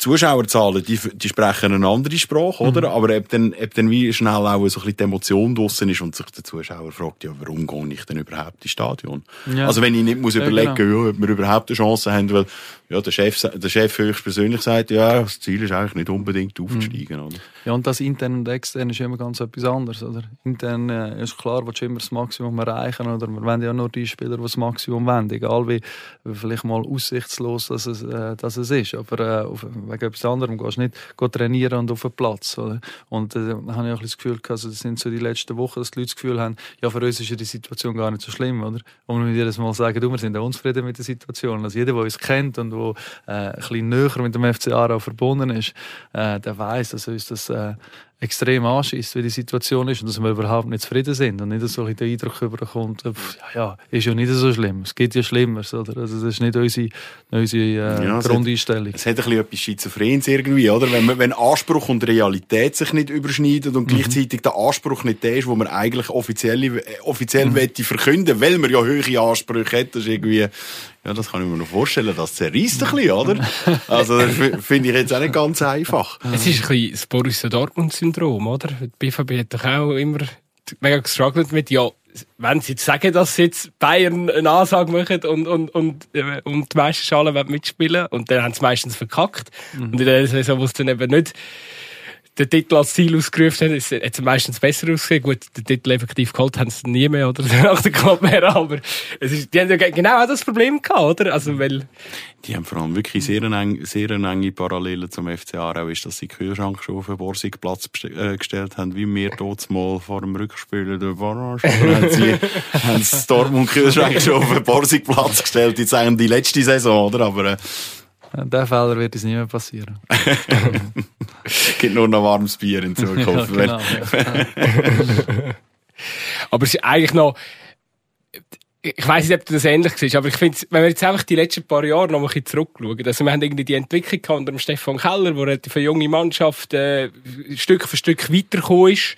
Zuschauerzahlen, die, die sprechen eine andere Sprache, oder? Mhm. Aber ob dann, ob dann wie schnell auch so ein bisschen die Emotion draussen ist und sich der Zuschauer fragt, ja, warum gehe ich denn überhaupt ins Stadion? Ja. Also wenn ich nicht muss Ja, überlegen, genau. ja, ob wir überhaupt eine Chance haben, weil, ja, der Chef, der Chef höchstpersönlich sagt, ja, das Ziel ist eigentlich nicht unbedingt aufzusteigen, oder? Ja, und das intern und extern ist immer ganz etwas anderes. Oder? Intern äh, ist klar, willst du immer das Maximum erreichen. Oder? Wir wollen ja nur die Spieler, die das Maximum wollen. Egal wie, wie vielleicht mal aussichtslos dass es, äh, dass es ist. Aber äh, auf, wegen etwas anderem gehst du nicht geh trainieren und auf den Platz. Oder? Und äh, da habe ich auch ein das Gefühl gehabt, also das sind so die letzten Wochen, dass die Leute das Gefühl haben, ja, für uns ist ja die Situation gar nicht so schlimm. Oder? Und wir jedes Mal sagen, du, wir sind auch unzufrieden mit der Situation. Also jeder, der uns kennt und der äh, ein bisschen näher mit dem FC Aarau verbunden ist, äh, der weiß, dass uns das äh, extrem anschießt, wie die Situation ist und dass wir überhaupt nicht zufrieden sind und nicht so der Eindruck überkommt, äh, pff, ja, ja, ist ja nicht so schlimm, es geht ja Schlimmeres, oder? Also das ist nicht unsere, unsere äh, Ja, es Grundeinstellung. Es hat ein bisschen etwas Schizophrenes irgendwie, oder? Wenn, man, wenn Anspruch und Realität sich nicht überschneiden und gleichzeitig der Anspruch nicht der ist, wo man eigentlich offiziell, äh, offiziell wette verkünden, weil man ja hohe Ansprüche hat, das ist irgendwie, ja, das kann ich mir noch vorstellen, das zerreißt ein bisschen, oder? Also, das finde ich jetzt auch nicht ganz einfach. Es ist ein bisschen das Borussia Dortmund-Syndrom, oder? Die BVB hat doch auch immer mega gestruggelt mit, ja, wenn sie jetzt sagen, dass jetzt Bayern eine Ansage machen und, und, und, äh, und die meisten Schalen mitspielen und dann haben sie meistens verkackt. Und in der Saison, wo es dann eben nicht den Titel als Ziel ausgerufen ist hat es meistens besser ausgesehen. Gut, den Titel effektiv geholt haben sie nie mehr oder nach der Cup mehr, aber es ist, die haben ja genau auch das Problem gehabt, oder? Also, weil, Die haben vor allem wirklich sehr eine eng, sehr enge Parallele zum FC Aarau, ist, dass sie Kühlschrank schon auf den Borsigplatz äh, gestellt haben, wie wir dort mal vor dem Rückspielen der Barrage. Haben sie, haben sie den Dortmund Kühlschrank schon auf den Borsigplatz gestellt, jetzt eigentlich die letzte Saison, oder? Aber, Äh, Der Fehler wird uns nie mehr passieren. gibt nur noch warmes Bier in Zukunft. Ja, genau, ja. aber es ist eigentlich noch, ich weiß nicht, ob du das ähnlich siehst, aber ich finde, wenn wir jetzt einfach die letzten paar Jahre noch mal ein bisschen zurückschauen, also wir haben irgendwie die Entwicklung gehabt unter dem Stefan Keller, wo eine junge Mannschaft äh, Stück für Stück weitergekommen ist,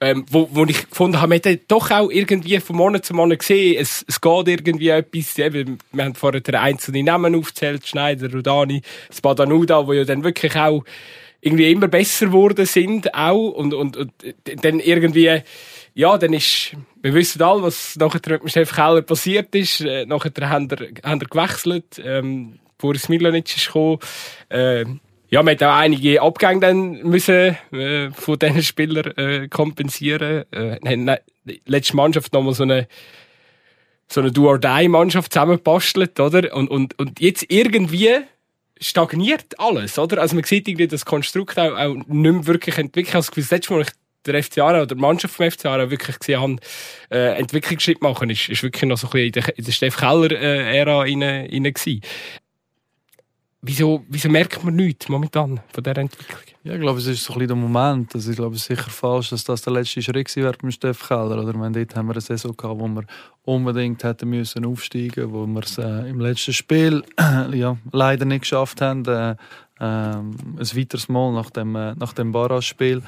ähm, wo, wo ich gefunden habe, man hat doch auch irgendwie von Monat zu Monat gesehen, es, es geht irgendwie etwas, eben, wir haben vorher einzelne Namen aufgezählt, Schneider, Rudani, Spadanuda, wo ja dann wirklich auch irgendwie immer besser geworden sind auch und, und, und dann irgendwie ja, dann ist, wir wissen alle, was nachher mit Chef Keller passiert ist. Äh, nachher haben er, haben er gewechselt. Ähm, Boris Milanic ist gekommen. Äh, ja, man hat auch einige Abgänge dann müssen, äh, von diesen Spielern äh, kompensieren. Äh, haben letzte Mannschaft nochmal so eine so eine Do-or-Die-Mannschaft zusammengebastelt, oder? Und, und, und jetzt irgendwie stagniert alles, oder? Also man sieht irgendwie das Konstrukt auch, auch nicht mehr wirklich entwickelt. Also das letzte Mal, als ich der FC oder die Mannschaft vom FC Aarau wirklich gesehen habe, äh, Entwicklungsschritt machen, ist, ist wirklich noch so ein bisschen in der, in der Steff Keller-Ära rein, rein gewesen. Wieso, wieso merkt man nichts momentan von dieser Entwicklung? Ja, ich glaube, es ist so ein bisschen der Moment. Also ich glaube, es sicher falsch, dass das der letzte Schritt wäre beim Steff Keller. Oder? Meine, dort haben wir eine Saison gehabt, wo wir unbedingt hätten müssen aufsteigen, wo wir es äh, im letzten Spiel ja, leider nicht geschafft haben. Äh, ähm, ein weiteres Mal nach dem, äh, nach dem Barrage-Spiel.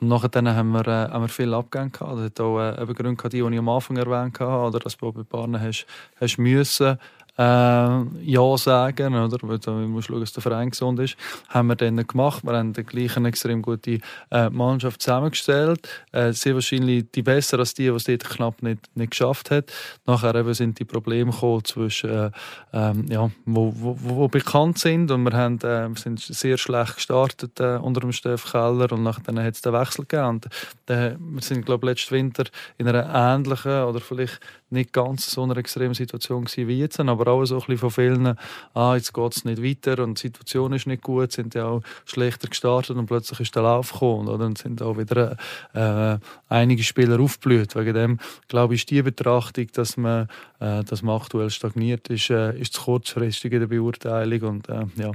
Und nachher haben wir, äh, haben wir viel Abgänge gehabt. Das hat auch äh, Gründe gehabt, die, die ich am Anfang erwähnt habe, oder dass du bei Paaren hast, hast müssen äh, Ja sagen, oder? Weil du musst schauen, dass der Verein gesund ist. Haben wir dann gemacht. Wir haben dann gleich eine extrem gute äh, Mannschaft zusammengestellt. Äh, sehr wahrscheinlich die besser als die, die es dort knapp nicht, nicht geschafft hat. Nachher eben sind die Probleme gekommen zwischen, äh, ähm, ja, wo, wo, wo, bekannt sind. Und wir haben, äh, sind sehr schlecht gestartet äh, unter dem Steff Keller und nachher hat es den Wechsel gegeben. Und, äh, wir sind, glaube letzten Winter in einer ähnlichen oder vielleicht nicht ganz so einer extremen Situation gewesen wie jetzt, aber auch so ein bisschen von vielen, ah, jetzt geht es nicht weiter und die Situation ist nicht gut, sind ja auch schlechter gestartet und plötzlich ist der Lauf gekommen, oder? Und sind auch wieder äh, einige Spieler aufgeblüht. Wegen dem, glaube ich, ist die Betrachtung, dass man, äh, dass man aktuell stagniert, ist, äh, ist zu kurzfristig in der Beurteilung und äh, ja,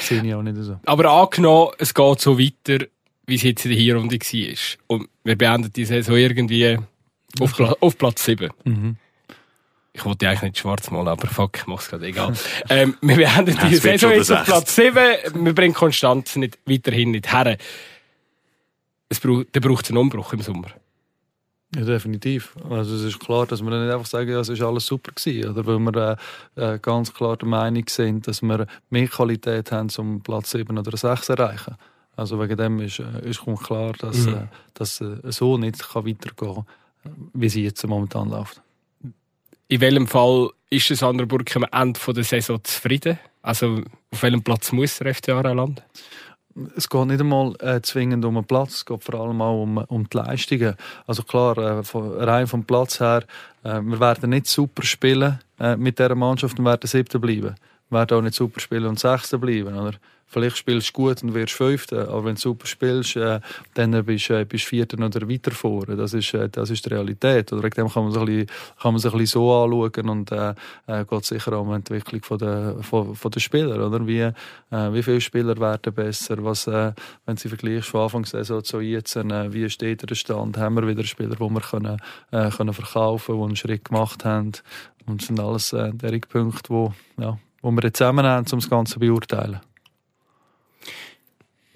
sehe ich auch nicht so. Aber angenommen, es geht so weiter, wie es jetzt in der Hinrunde war. Und wir beenden die Saison irgendwie auf, Pla auf Platz 7. Mhm. Ich wollte eigentlich nicht schwarz malen, aber fuck, ich mach's gerade egal. ähm, wir beenden die Saison jetzt auf Platz 7. Wir bringen Konstanz nicht, weiterhin nicht her. Es braucht, dann braucht es einen Umbruch im Sommer. Ja, definitiv. Also es ist klar, dass wir nicht einfach sagen, ja, es ist alles super gewesen, oder weil wir äh, äh, ganz klar der Meinung sind, dass wir mehr Qualität haben, um Platz 7 oder 6 zu erreichen. Also wegen dem ist, äh, ist klar, dass mhm. äh, das äh, so nicht kann weitergehen kann, wie es jetzt momentan läuft. In welchem Fall ist es Anderburg am Ende der Saison zufrieden? Also auf welchem Platz muss der FCA landen? es geht nicht einmal äh, zwingend um einen Platz, es geht vor allem auch um, um die Leistungen. Also klar, äh, von, rein vom Platz her, äh, wir werden nicht super spielen äh, mit dieser Mannschaft und werden siebter bleiben. Wir werden auch nicht super spielen und sechster bleiben. Oder? Vielleicht spielst du gut und wirst Fünfter, aber wenn du super spielst, äh, dann bist du äh, bist Vierter oder weiter vor. Das ist, äh, das ist die Realität. Oder dem kann man sich ein bisschen, kann man sich ein bisschen so anschauen und äh, äh, geht sicher um die Entwicklung von der, von, von der Spieler. Oder? Wie, äh, wie viele Spieler werden besser? Was, äh, wenn sie vergleichst von Anfang Saison zu jetzt, äh, wie steht der Stand? Haben wir wieder Spieler, die wir können, äh, können verkaufen können, die einen Schritt gemacht haben? Und das sind alles äh, die Punkte, wo, ja, wo wir zusammen haben, um das Ganze zu beurteilen.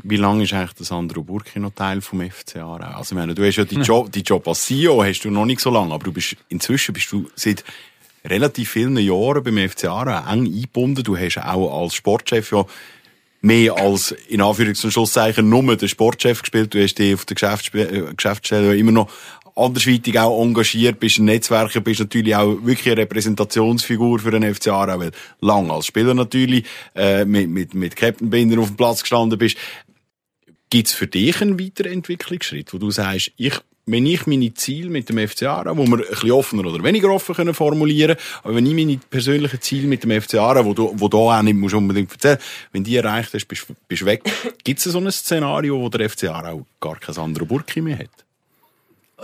Wie lange ist eigentlich das Sandro Burki noch Teil vom FCA? Also, ich meine, du hast ja die Job, die Job als CEO hast du noch nicht so lange, aber du bist, inzwischen bist du seit relativ vielen Jahren beim FCA eng eingebunden. Du hast auch als Sportchef ja mehr als, in Anführungs- und Schlusszeichen, nur den Sportchef gespielt. Du hast dich auf der äh, Geschäftsstelle immer noch andersweitig auch engagiert, bist ein Netzwerker, bist natürlich auch wirklich eine Repräsentationsfigur für den FC Aarau, weil lang als Spieler natürlich, äh, mit, mit, mit Captain Binder auf dem Platz gestanden bist. Gibt es für dich einen Weiterentwicklungsschritt, wo du sagst, ich, wenn ich meine Ziele mit dem FCA, wo wir ein bisschen offener oder weniger offen können formulieren, aber wenn ich meine persönlichen Ziele mit dem FCA, wo du, wo du auch nicht musst unbedingt erzählen, wenn die erreicht hast, bist du weg. Gibt es so ein Szenario, wo der FCA auch gar kein anderer Burki mehr hat?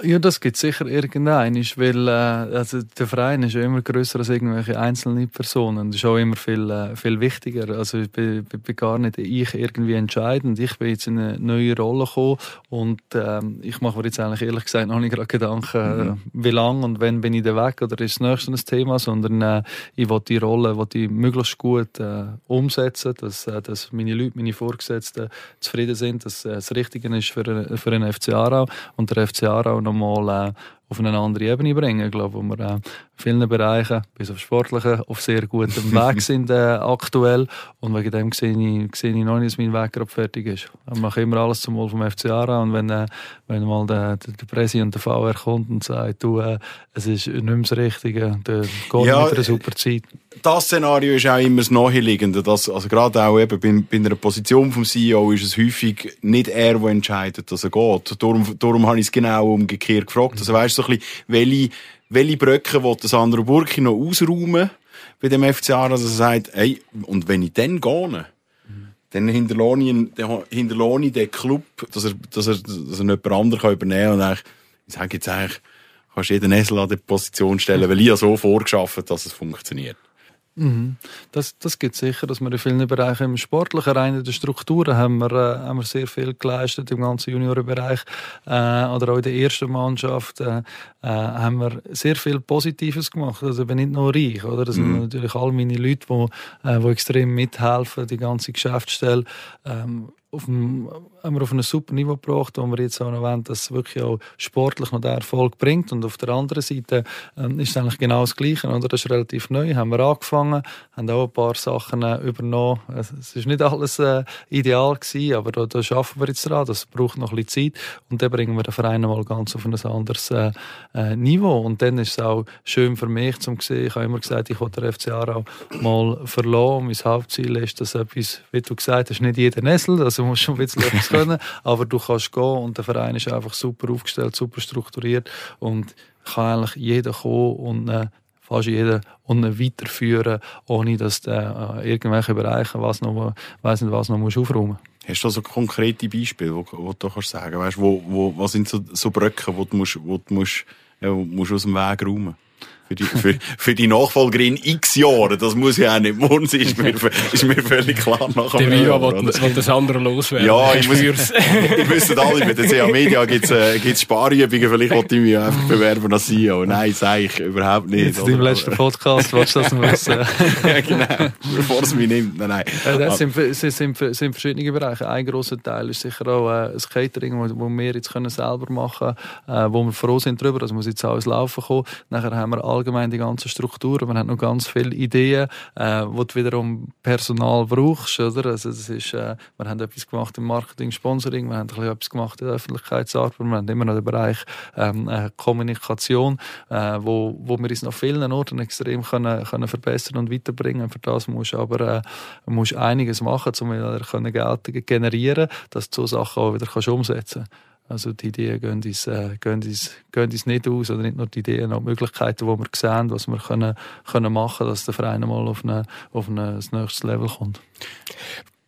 Ja, das gibt sicher irgendein, weil äh, also der Verein ist ja immer größer als irgendwelche einzelne Personen. Das ist auch immer viel, äh, viel wichtiger. Also ich bin, bin, gar nicht ich irgendwie entscheidend. Ich bin jetzt in eine neue Rolle gekommen und ähm, ich mache mir jetzt eigentlich ehrlich gesagt noch nicht gerade Gedanken, äh, mhm. wie lange und wann bin ich da weg oder ist das nächste ein Thema, sondern äh, ich will die Rolle will die möglichst gut äh, umsetzen, dass, äh, dass meine Leute, meine Vorgesetzten zufrieden sind, dass äh, das Richtige ist für, für einen FC Aarau und der FC Aarau nochmal äh, auf eine andere Ebene bringen. Glaube, wo wir äh, in vielen Bereichen, bis auf Sportliche, auf sehr gutem Weg sind äh, aktuell. Und wegen dem sehe ich, sehe ich noch nicht, dass mein Weg gerade fertig ist. Ich mache immer alles zum Wohl vom FCA und wenn, äh, wenn mal der, der, der Präsident der VR kommt und sagt, du, äh, es ist nicht mehr das Richtige, dann geht ja, mit einer super Zeit. Das Szenario ist auch immer das Naheliegende. Dass, also gerade auch eben bei, bei einer Position vom CEO ist es häufig nicht er, der entscheidet, dass er geht. Darum, darum habe ich es genau umgekehrt gefragt. Also weißt so ein bisschen, welche, welche Brücken will das Sandro Burki noch ausräumen bei dem FCA, dass er sagt, hey, und wenn ich dann gehe, dann hinterlohne ich, den Club, dass er, dass er, dass er jemand anderes übernehmen kann und ich sage jetzt eigentlich, kannst jeden Esel an die Position stellen, weil ich ja so vorgeschafft, dass es funktioniert. Mhm. Das, das gibt sicher, dass wir in vielen Bereichen im sportlichen rein in den Strukturen haben wir, äh, haben wir sehr viel geleistet im ganzen Juniorenbereich äh, oder auch in der ersten Mannschaft äh, äh, haben wir sehr viel Positives gemacht. Also ich bin nicht nur reich, oder? Das mhm. sind natürlich all meine Leute, die, äh, die extrem mithelfen, die ganze Geschäftsstelle. Ähm, auf einem, haben wir auf ein super Niveau gebracht, wo wir jetzt auch noch wollen, dass es wirklich auch sportlich noch den Erfolg bringt. Und auf der anderen Seite ähm, ist es eigentlich genau das Gleiche. Oder? Das ist relativ neu. Haben wir angefangen, haben auch ein paar Sachen äh, übernommen. Es ist nicht alles äh, ideal gewesen, aber da, da arbeiten wir jetzt dran. Das braucht noch ein bisschen Zeit. Und dann bringen wir den Verein mal ganz auf ein anderes äh, äh, Niveau. Und dann ist es auch schön für mich zu sehen. Ich habe immer gesagt, ich will der FCA auch mal verloren. Mein Hauptziel ist, dass etwas, wie du gesagt hast, nicht jeder Nessel, also musst schon ein bisschen etwas können, aber du kannst gehen und der Verein ist einfach super aufgestellt, super strukturiert und kann eigentlich jeder kommen und äh, fast jeder und weiterführen, ohne dass der äh, irgendwelche Bereiche, was noch, weiss nicht, was noch musst aufräumen Hast du so konkrete Beispiele, wo, wo du kannst sagen, weißt, wo, wo, was sind so, so Brücken, wo du musst, wo du musst, ja, musst aus dem Weg räumen? Für die, für, für die Nachfolgerin x Jahre. Das muss ja auch nicht morgen sein, ist mir, ist mir völlig klar. Nach der Vira will, will das andere loswerden. Ja, ich muss, ich wüsste alle, bei der CA Media gibt's äh, gibt's Sparübungen, vielleicht wollte ich mich einfach bewerben als CEO. Nein, sage ich überhaupt nicht. Jetzt im letzten Podcast willst du das wissen. ja, genau. Bevor es mich nimmt. Nein, nein. Äh, das sind, sind, sind, sind verschiedene Bereiche. Ein grosser Teil ist sicher auch äh, das Catering, wo, wo wir jetzt können selber machen können, äh, wo wir froh sind darüber. Das muss jetzt alles laufen kommen. Nachher haben wir allgemein die ganze Struktur. Man hat noch ganz viele Ideen, äh, wo du wiederum Personal brauchst. Oder? Also das ist, äh, wir haben etwas gemacht im Marketing, Sponsoring, wir haben etwas gemacht in der Öffentlichkeitsarbeit, wir haben immer noch den Bereich ähm, äh, Kommunikation, äh, wo, wo wir uns noch vielen Orten extrem können, können verbessern und weiterbringen. Für das musst du aber äh, musst einiges machen, um wieder Geld generieren, dass du so Sachen auch wieder kannst umsetzen kannst. Also die Ideen gehen uns, äh, gehen, uns, gehen uns nicht aus, oder nicht nur die Ideen, auch die Möglichkeiten, die wir sehen, was wir können, können machen dass der Verein mal auf, eine, auf eine, das nächste Level kommt.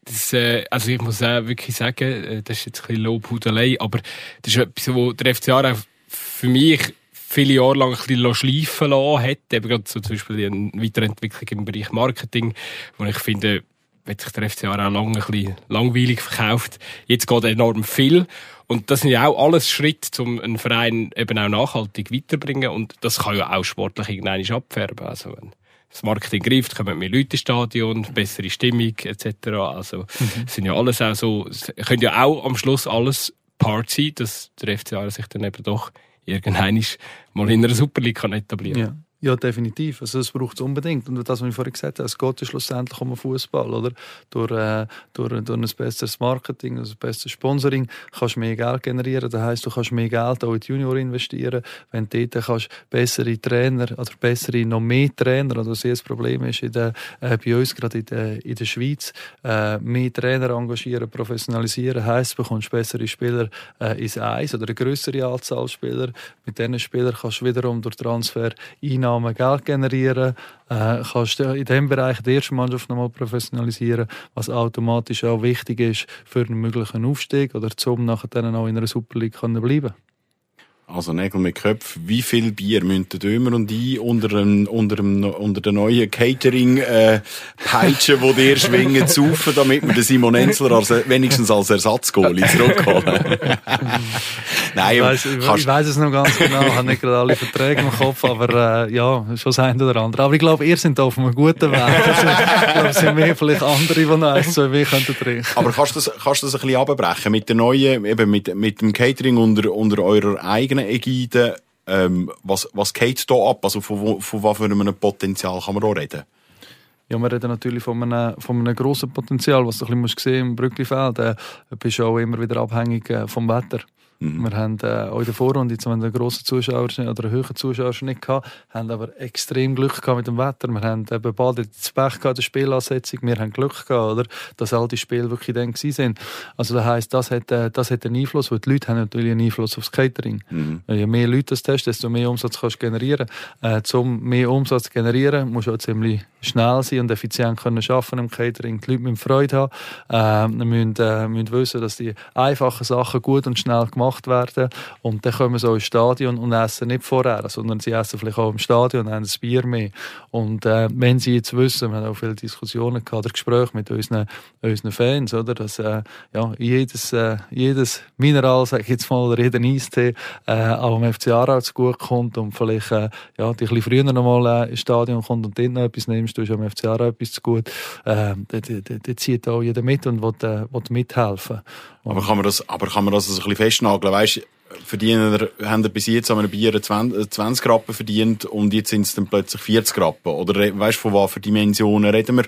Das, äh, also ich muss auch wirklich sagen, äh, das ist jetzt ein bisschen Lobhudelei, aber das ist etwas, wo der FCA für mich viele Jahre lang ein bisschen schleifen lassen hat. Eben gerade so zum Beispiel die Weiterentwicklung im Bereich Marketing, wo ich finde, hat sich der FCA auch lange ein bisschen langweilig verkauft. Jetzt geht enorm viel. Und das sind ja auch alles Schritte, um einen Verein eben auch nachhaltig weiterbringen. Und das kann ja auch sportlich irgendwann abfärben. Also, wenn das Marketing greift, kommen mehr Leute ins Stadion, bessere Stimmung, etc. Also, mhm. sind ja alles auch so, können ja auch am Schluss alles Part sein, dass der FCA sich dann eben doch irgendwann mal in einer Super League etablieren kann. Ja. Ja, definitiv. Also das braucht es unbedingt. Und das, was ich vorhin gesagt habe, es geht ja schlussendlich um Fußball? Durch, äh, durch, durch ein besseres Marketing, also ein besseres Sponsoring kannst du mehr Geld generieren. Das heisst, du kannst mehr Geld auch in die Junior investieren. Wenn du dort kannst bessere Trainer oder bessere, noch mehr Trainer, oder was das Problem ist in der, äh, bei uns gerade in der, in der Schweiz, äh, mehr Trainer engagieren, professionalisieren, heisst, du bekommst bessere Spieler äh, ins Eis oder eine größere Anzahl Spieler. Mit diesen Spielern kannst du wiederum durch Transfer Einnahmen Einnahmen Geld generieren, äh, kannst in diesem Bereich die erste Mannschaft nochmal professionalisieren, was automatisch auch wichtig ist für einen möglichen Aufstieg oder zum nachher dann auch in einer Super League bleiben können. Also Nägel mit Köpfen. Wie viel Bier müssen Dömer und ich unter, dem, unter, dem, unter der neuen Catering-Peitsche, äh, die ihr schwingen, saufen, damit wir den Simon Enzler als, wenigstens als Ersatzgoalie zurückholen? Nein, ich weiß, ich, weiß es noch ganz genau. Ich habe nicht gerade alle Verträge im Kopf, aber äh, ja, schon das eine oder andere. Aber ich glaube, ihr seid auf einem guten Weg. Also, ich glaube, es sind mehr vielleicht andere, die noch eins, zwei trinken könnten. Aber kannst du das, kannst du das ein bisschen abbrechen mit der neuen, eben mit, mit dem Catering unter, unter eurer eigenen Ägide. Ähm, was, was geht da ab? Also von, von was für einem Potenzial kann man da reden? Ja, wir reden natürlich von einem, von einem grossen Potenzial, was du ein bisschen sehen im Brücklifeld. Äh, bist auch immer wieder abhängig äh, vom Wetter. Mhm. Wir haben äh, auch in der Vorrunde zwar einen grossen Zuschauer oder einen hohen Zuschauerschnitt gehabt, haben aber extrem Glück gehabt mit dem Wetter. Wir haben eben bald das Pech gehabt, der Spielansetzung. Wir haben Glück gehabt, oder? Dass all die Spiele wirklich dann gewesen sind. Also das heisst, das hat, äh, das hat einen Einfluss, weil die Leute haben natürlich einen Einfluss aufs Catering. Mhm. Je mehr Leute das testen, desto mehr Umsatz kannst du generieren. Äh, um mehr Umsatz zu generieren, musst du auch ziemlich schnell sein und effizient können arbeiten im Catering. Die Leute müssen Freude haben, äh, müssen, äh, müssen wissen, dass die einfachen Sachen gut und schnell gemacht werden. Und dann kommen sie auch ins Stadion und essen nicht vorher, sondern sie essen vielleicht auch im Stadion und haben ein Bier mehr. Und äh, wenn sie jetzt wissen, wir haben auch viele Diskussionen gehabt, oder Gespräche mit unseren, unseren Fans, oder, dass äh, ja, jedes, äh, jedes Mineral, sag ich jetzt mal, oder jeder Eistee äh, auch am FC Aarau zu gut kommt und vielleicht äh, ja, die ein bisschen früher noch mal äh, ins Stadion kommt und dort noch etwas nimmst, du hast am FC Aarau etwas gut, äh, da zieht auch jeder mit und will, äh, will mithelfen. Aber kann man das, aber kann man das ein bisschen festnageln? Weißt, verdienen, haben bis jetzt an einem Bier 20, 20 Rappen verdient und jetzt sind es dann plötzlich 40 Rappen? Oder weißt du, von was für Dimensionen reden wir?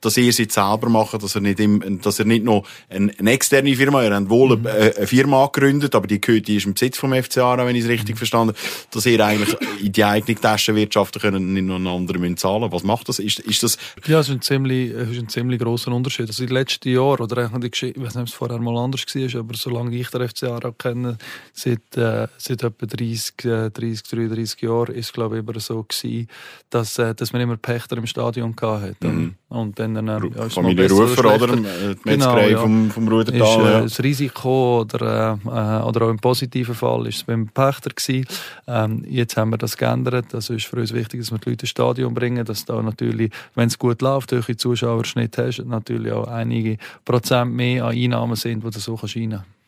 Dass ihr sie selber macht, dass er nicht, im, dass er nicht noch eine, eine externe Firma, er hat wohl eine, eine Firma gegründet, aber die gehört, die ist im Besitz vom FCA, wenn ich es richtig verstanden dass ihr eigentlich in die eigene Tasche wirtschaften können, nicht noch einen anderen zahlen Was macht das? Ist, ist das? Ja, es ist ein ziemlich, ist ein ziemlich grosser Unterschied. Also in den letzten Jahren, oder ich weiß nicht, ob es vorher mal anders war, aber solange ich den FCA kenne, seit, äh, seit etwa 30, 30, 33 Jahren, ist es glaube ich immer so gewesen, dass, äh, dass man immer Pächter im Stadion hatte. Mhm. Und dann können, äh, ja, Familie Rufer, oder? Die Metzgerei genau, ja. vom, vom Rudertal. Ist, äh, ja. Das Risiko, oder, äh, oder auch im positiven Fall, ist es beim Pächter gewesen. Ähm, jetzt haben wir das geändert. Also ist für uns wichtig, dass wir die Leute ins Stadion bringen, dass da natürlich, wenn es gut läuft, durch den Zuschauerschnitt hast, natürlich auch einige Prozent mehr an Einnahmen sind, die du so reinnehmen kannst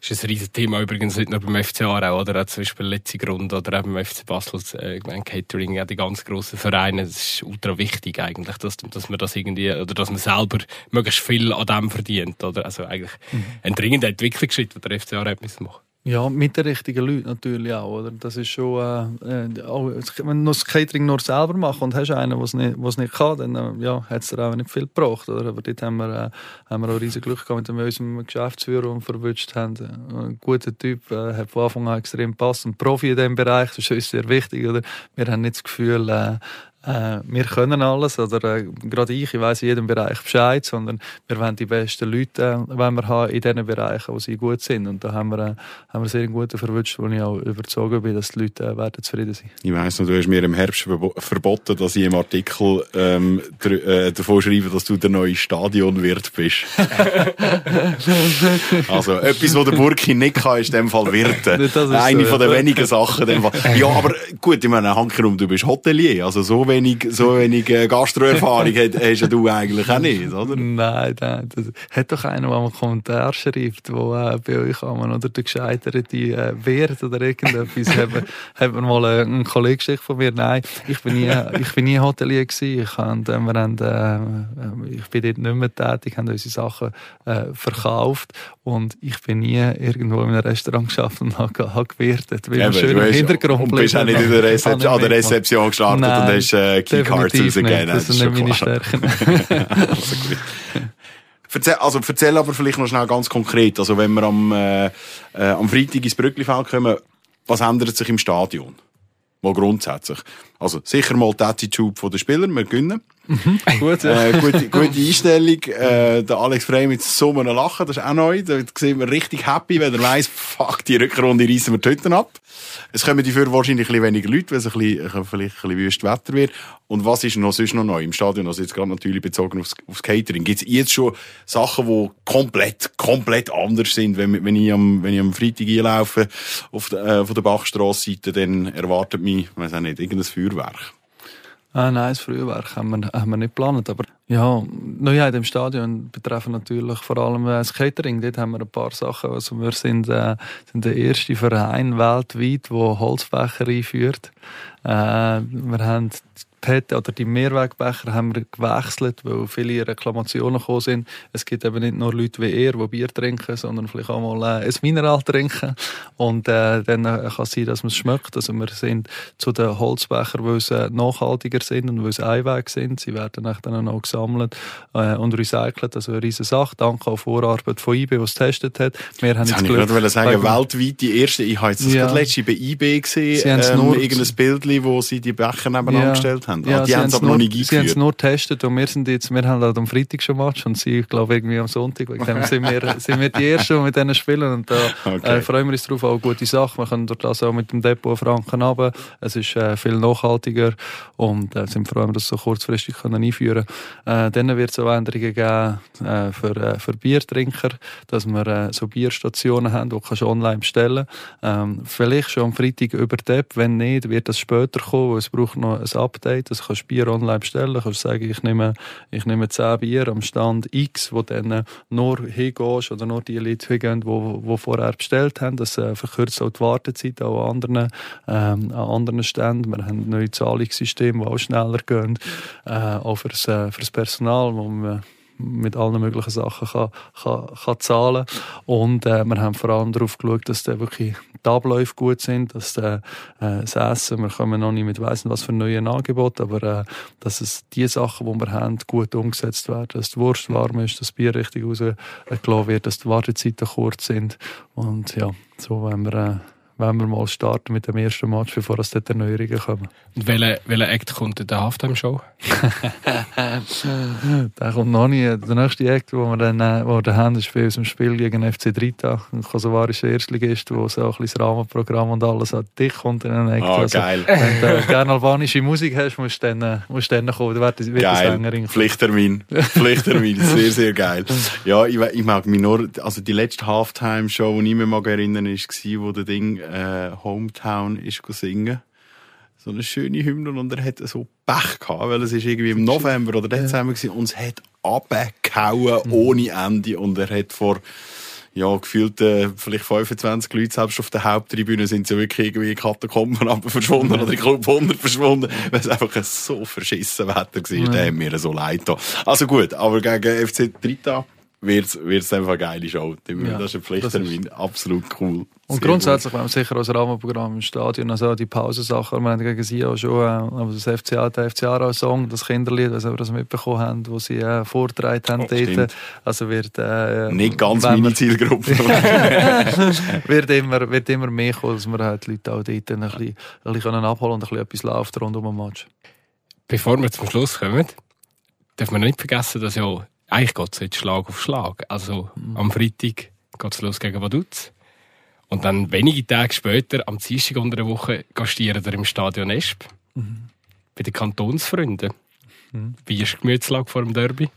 ist ein riesiges Thema übrigens nicht nur beim FC Aarau oder auch zum Beispiel letzte Grund oder auch beim FC Basel, äh, Catering, ja, die ganz grossen Vereine, es ist ultra wichtig eigentlich, dass, dass man das irgendwie, oder dass man selber möglichst viel an dem verdient, oder? Also eigentlich mhm. ein dringender Entwicklungsschritt, den der FC Aarau machen müssen. Ja, mit den richtigen Leuten natürlich auch. Oder? Das ist schon, äh, auch, wenn du das Catering nur selber machst und hast einen, der es nicht, nicht kann, dann äh, ja, hat es auch nicht viel gebraucht. Oder? Aber dort haben wir, äh, haben wir auch riesen Glück gehabt mit unserem Geschäftsführer, wir verwünscht haben. Ein guter Typ, äh, hat von Anfang an extrem passt. Ein Profi in diesem Bereich, das ist uns sehr wichtig. Oder? Wir haben nicht das Gefühl, äh, äh, wir können alles, oder äh, gerade ich, ich weiß in jedem Bereich Bescheid, sondern wir wollen die besten Leute äh, wenn wir haben in diesen Bereichen, wo sie gut sind. Und da haben wir, äh, haben wir sehr einen guten verwünscht, wo ich auch überzeugt bin, dass die Leute äh, werden zufrieden sein. Ich weiss noch, du hast mir im Herbst verboten, dass ich im Artikel ähm, äh, davon schreibe, dass du der neue Stadionwirt bist. also etwas, was der Burki nicht kann, ist in dem Fall Wirten. Eine so, von den wenigen Sachen. In dem Fall. Ja, aber gut, ich meine, Hankerum, du bist Hotelier, also so wenig, so wenig äh, Gastroerfahrung hast du eigentlich auch nicht, oder? Nein, nein. Das hat doch einer, der einen Kommentar schreibt, wo äh, bei euch haben oder der gescheiterte äh, Wert oder irgendetwas, haben, hat mal äh, ein Kollege geschickt von mir, nein, ich bin nie, ich bin nie Hotelier gewesen. Ich, hab, äh, wir haben, äh, ich bin dort nicht mehr tätig, haben unsere Sachen äh, verkauft und ich bin nie irgendwo in einem Restaurant geschafft und habe, habe gewirtet. Weil ja, schön im Hintergrund und bist auch nicht in der Rezeption, an der Rezeption gestartet Nein, und hast äh, Keycards rausgegeben. Das, das sind nicht meine Stärken. also, Erzähl, also erzähl aber vielleicht noch schnell ganz konkret, also wenn wir am, äh, äh, am Freitag ins Brücklifeld kommen, was ändert sich im Stadion? Mal grundsätzlich. Also sicher mal die Attitude der Spieler, wir gewinnen. Mhm. Gut, ja. äh, gute, gute Einstellung. Äh, der Alex Frey mit so einem Lachen, das ist auch neu. Da sieht man richtig happy, wenn er weiss, fuck, die Rückrunde reissen wir die Hütten ab. Es kommen dafür wahrscheinlich ein bisschen weniger Leute, weil es ein bisschen, vielleicht ein bisschen wüst Wetter wird. Und was ist noch sonst noch neu im Stadion? Also jetzt gerade natürlich bezogen aufs, aufs Catering. Gibt es jetzt schon Sachen, die komplett, komplett anders sind? Wenn, wenn, ich, am, wenn ich am Freitag einlaufe auf der, äh, von der Bachstrasse, dann erwartet mich, ich weiß auch nicht, irgendein Feuerwerk. Ah, nein, das Frühwerk haben wir, haben wir nicht geplant. Aber ja, Neuheit im Stadion betreffen natürlich vor allem äh, das Catering. Dort haben wir ein paar Sachen. Also wir sind, äh, sind der erste Verein weltweit, der Holzbecher einführt. Äh, wir haben PET oder die Mehrwegbecher haben wir gewechselt, weil viele Reklamationen gekommen sind. Es gibt eben nicht nur Leute wie ihr, die Bier trinken, sondern vielleicht auch mal äh, ein Mineral trinken. Und äh, dann äh, kann es sein, dass man es schmeckt. Also wir sind zu den Holzbechern, weil sie nachhaltiger sind und weil sie Einweg sind. Sie werden dann auch gesammelt äh, und recycelt. Also eine riesige Sache. Danke auch Vorarbeit von IB, die es getestet hat. Wir haben jetzt Glück, ich gerade sagen, weltweit die erste. Ich habe jetzt das ja. letzte bei IB gesehen. Sie ähm, nur irgendein Bild, wo sie die Becher nebeneinander ja. gestellt haben. Ja, ah, die haben es aber nur, noch nicht eingeführt. Sie haben es nur getestet und wir sind jetzt, wir haben halt am Freitag schon Match und sie, ich glaube, irgendwie am Sonntag. Wegen dem sind wir, sind wir die Ersten, die mit denen spielen und da okay. äh, freuen wir uns drauf. Auch gute Sache. Wir können durch das auch mit dem Depot Franken runter. Es ist äh, viel nachhaltiger und äh, sind froh, dass wir das so kurzfristig können einführen können. Äh, dann wird es auch Änderungen geben äh, für, äh, für Biertrinker, dass wir äh, so Bierstationen haben, die du online bestellen ähm, Vielleicht schon am Freitag über die App. Wenn nicht, wird das später kommen, weil es braucht noch ein Update das kannst Bier online bestellen. Du kannst sagen, ich nehme, ich nehme 10 Bier am Stand X, wo dann nur hingehst oder nur die Leute hingehen, die, die vorher bestellt haben. Das äh, verkürzt auch die Wartezeit auch an anderen, ähm, an anderen Ständen. Wir haben neue Zahlungssysteme, die auch schneller gehen. Äh, auch fürs, äh, fürs Personal, wo wir mit allen möglichen Sachen kann, kann, kann zahlen. Und äh, wir haben vor allem darauf geschaut, dass da wirklich die Abläufe gut sind, dass äh, das Essen, wir kommen noch nicht mit weiss was für neuen Angeboten, aber äh, dass es die Sachen, die wir haben, gut umgesetzt werden, dass die Wurst warm ist, dass das Bier richtig rausgelassen wird, dass die Wartezeiten kurz sind. Und ja, so wollen wir äh, wenn wir mal starten mit dem ersten Match, bevor es dort Erneuerungen kommen. Und welcher, welcher Act kommt in der Halftime-Show? der kommt noch nie. Der nächste Act, den wir dann äh, wo wir haben, ist bei unserem Spiel gegen FC Drita, ein kosovarischer Erstligist, wo so ein bisschen das Rahmenprogramm und alles an dich kommt in einen Act. Ah, also, geil. Wenn du gerne albanische Musik hast, musst du dann, äh, musst du dann kommen. Da wird, wird die Geil. Sängerin. Pflichttermin. Pflichttermin. Sehr, sehr geil. Ja, ich, ich mag mich nur, also die letzte Halftime-Show, die ich mich mag erinnern, war, wo der Ding, äh, Hometown ist singen. So eine schöne Hymne und er hat so Pech gehabt, weil es ist irgendwie im November oder Dezember gewesen und es hat abgehauen Mhm. ohne Ende und er hat vor, ja, gefühlt äh, vielleicht 25 Leute, selbst auf der Haupttribüne sind sie wirklich irgendwie in Katakomben verschwunden oder ich glaube 100 verschwunden, weil es einfach ein so verschissen Wetter war. Ja. Der hat mir so leid. Also gut, aber gegen FC Drita wird's wird's einfach eine geile Show. Ja, das ist ein Pflichttermin. Absolut cool. Und Sehr grundsätzlich, wenn wir sicher als Rahmenprogramm im Stadion, also die Pausensachen, wir haben gegen sie auch schon äh, also das FCA, der FCA-Song, das Kinderlied, was wir das mitbekommen haben, wo sie äh, vorgetragen haben Oh, dort. Also wird, äh, gut. Nicht ganz meine wir- Zielgruppe. wird immer, wird immer mehr kommen, dass wir halt die Leute auch dort ein bisschen, ein bisschen können abholen und ein bisschen etwas läuft rund um den Match. Bevor wir zum Schluss kommen, darf man nicht vergessen, dass ja, eigentlich geht es jetzt Schlag auf Schlag. Also, am Freitag geht es los gegen Vaduz. Und dann wenige Tage später, am Dienstag unter der Woche, gastieren wir im Stadion Esp. Bei den Kantonsfreunden. Wie ist die Gemütslage vor dem Derby?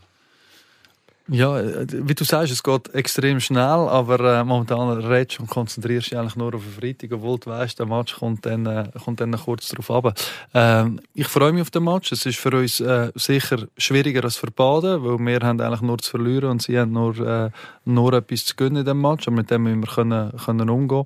Ja, äh, wie du sagst, es geht extrem schnell, aber äh, momentan redest und konzentrierst dich eigentlich nur auf den Freitag, obwohl du weißt, der Match kommt dann, äh, kommt dann kurz darauf ab. Ähm, ich freue mich auf den Match. Es ist für uns äh, sicher schwieriger als für Baden, weil wir haben eigentlich nur zu verlieren und sie haben nur, nur etwas zu gewinnen in dem Match. Und mit dem müssen wir können, können umgehen.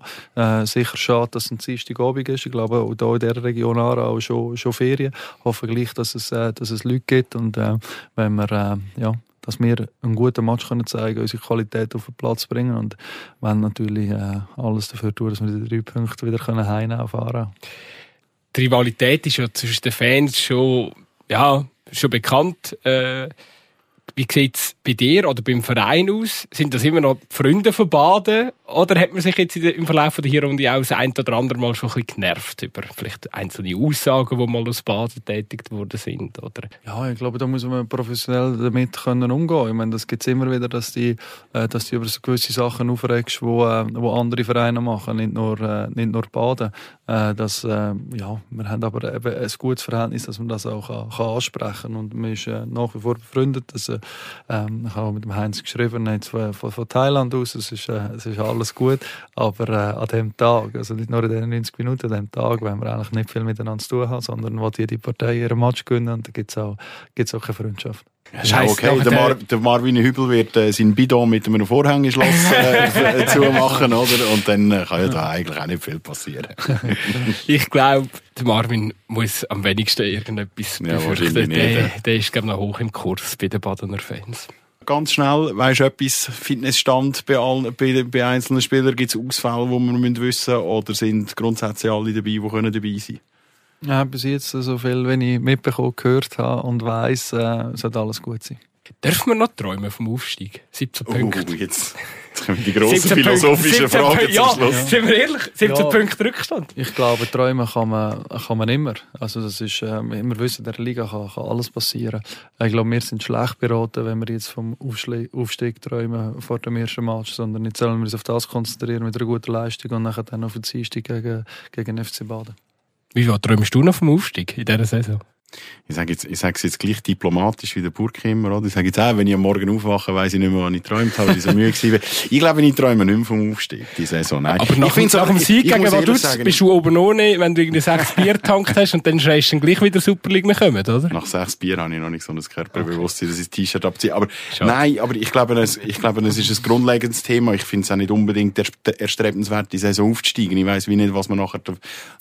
Sicher schade, dass es ein Dienstagabend ist. Ich glaube, auch hier in dieser Region Aarau schon, schon Ferien. Hoffe gleich, dass es, dass es Leute gibt und wenn wir ja, dass wir einen guten Match können zeigen unsere Qualität auf den Platz bringen und wenn natürlich äh, alles dafür tun, dass wir die drei Punkte wieder können heimnehmen Aarau. Die Rivalität ist ja zwischen den Fans schon, ja, schon bekannt. Äh, wie sieht es bei dir oder beim Verein aus? Sind das immer noch Freunde von Baden? Oder hat man sich jetzt im Verlauf der Runde auch das ein oder andere Mal schon ein bisschen genervt über vielleicht einzelne Aussagen, die mal aus Baden tätigt worden sind? Oder? Ja, ich glaube, da muss man professionell damit können umgehen. Ich meine, das gibt es immer wieder, dass äh, dass die über so gewisse Sachen aufregst, wo, äh, wo andere Vereine machen, nicht nur, äh, nicht nur Baden. Das, ja, wir haben aber eben ein gutes Verhältnis, dass man das auch kann, kann ansprechen und man ist nach wie vor befreundet. Das, äh, ähm, ich habe mit dem Heinz geschrieben, jetzt von, von, Thailand aus, es ist, es ist alles gut, aber äh, an dem Tag, also nicht nur in den 90 Minuten, an dem Tag, wenn wir eigentlich nicht viel miteinander zu tun haben, sondern wo jede Partei ihren Match gewinnen und da gibt es auch, gibt's auch keine Freundschaft. Ist auch Scheisse, okay. Der, Mar der Marvin Hübel wird äh, sein Bidon mit einem Vorhängeschloss äh, zumachen, oder? Und dann äh, kann ja da eigentlich auch nicht viel passieren. Ich glaube, der Marvin muss am wenigsten irgendetwas Ja, befürchten. wahrscheinlich nicht, Der, ja. der ist, glaube ich, noch hoch im Kurs bei den Badener Fans. Ganz schnell, weisst du etwas, Fitnessstand bei, allen, bei, bei einzelnen Spielern, gibt es Ausfälle, die wir müssen wissen oder sind grundsätzlich alle dabei, die können dabei sein Ja, bis jetzt so viel, wenn ich mitbekommen, gehört habe und weiss, äh, sollte alles gut sein. Dürfen wir noch träumen vom Aufstieg? 17 Oh, Punkte. jetzt, jetzt die grossen 17 Punkte, philosophischen 17 Fragen Punkte, zum ja, Schluss. sind wir ehrlich? 17 Ja. Punkte Rückstand. Ich glaube, träumen kann man, kann man immer. Also das ist, äh, wir wissen, in der Liga kann, kann alles passieren. Ich glaube, wir sind schlecht beraten, wenn wir jetzt vom Aufschli- Aufstieg träumen vor dem ersten Match, sondern jetzt sollen wir uns auf das konzentrieren mit einer guten Leistung und nachher dann auf den Dienstag gegen, gegen FC Baden. Wie viel träumst du noch vom Aufstieg in dieser Saison? Ich sage jetzt, ich sage es jetzt gleich diplomatisch wie der Burg immer, oder? Ich sage jetzt auch, wenn ich am Morgen aufwache, weiss ich nicht mehr, wann ich geträumt habe, weil ich so müde war. Ich glaube, ich träume nicht mehr vom Aufstieg, die Saison. Nein. Aber nach, ich nach dem Sieg gegen Vaduz bist du oben ohne, wenn du irgendwie sechs Bier getankt hast und dann schreist du dann gleich wieder Super League mehr kommen, oder? Nach sechs Bier habe ich noch nicht so ein Körperbewusstsein, dass ich das T-Shirt abziehe. Aber Schade. nein, aber ich glaube, es, ich glaube, es ist ein grundlegendes Thema. Ich finde es auch nicht unbedingt erstrebenswert, die Saison aufzusteigen. Ich weiss wie nicht, was wir nachher,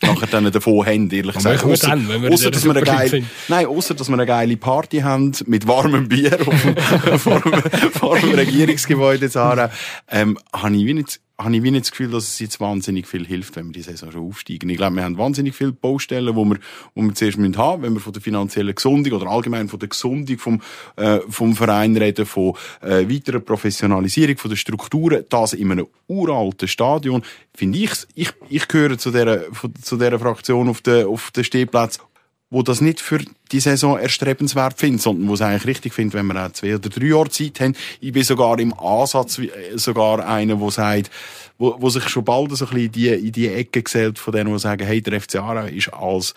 nachher dann davon haben, ehrlich gesagt. wir Ausser- wir dass wir eine geile, nein, ausser, dass wir eine geile Party haben, mit warmem Bier vor, dem, vor dem Regierungsgebäude in Aarau, ähm, habe ich wie nicht, habe ich wie nicht das Gefühl, dass es jetzt wahnsinnig viel hilft, wenn wir die Saison schon aufsteigen. Ich glaube, wir haben wahnsinnig viele Baustellen, wo wir, wo wir zuerst müssen haben, wenn wir von der finanziellen Gesundung oder allgemein von der Gesundung vom, äh, vom Verein reden, von äh, weiterer Professionalisierung von der Strukturen, das in einem uralten Stadion, finde ich, ich, ich gehöre zu dieser, zu dieser Fraktion auf den, auf den Stehplatz wo das nicht für die Saison erstrebenswert findet, sondern wo es eigentlich richtig findet, wenn wir auch zwei oder drei Jahre Zeit haben. Ich bin sogar im Ansatz äh, sogar einer, der sagt, wo, wo sich schon bald so ein bisschen in die, in die Ecke gesellt von denen, die sagen, hey, der FC Aarau ist als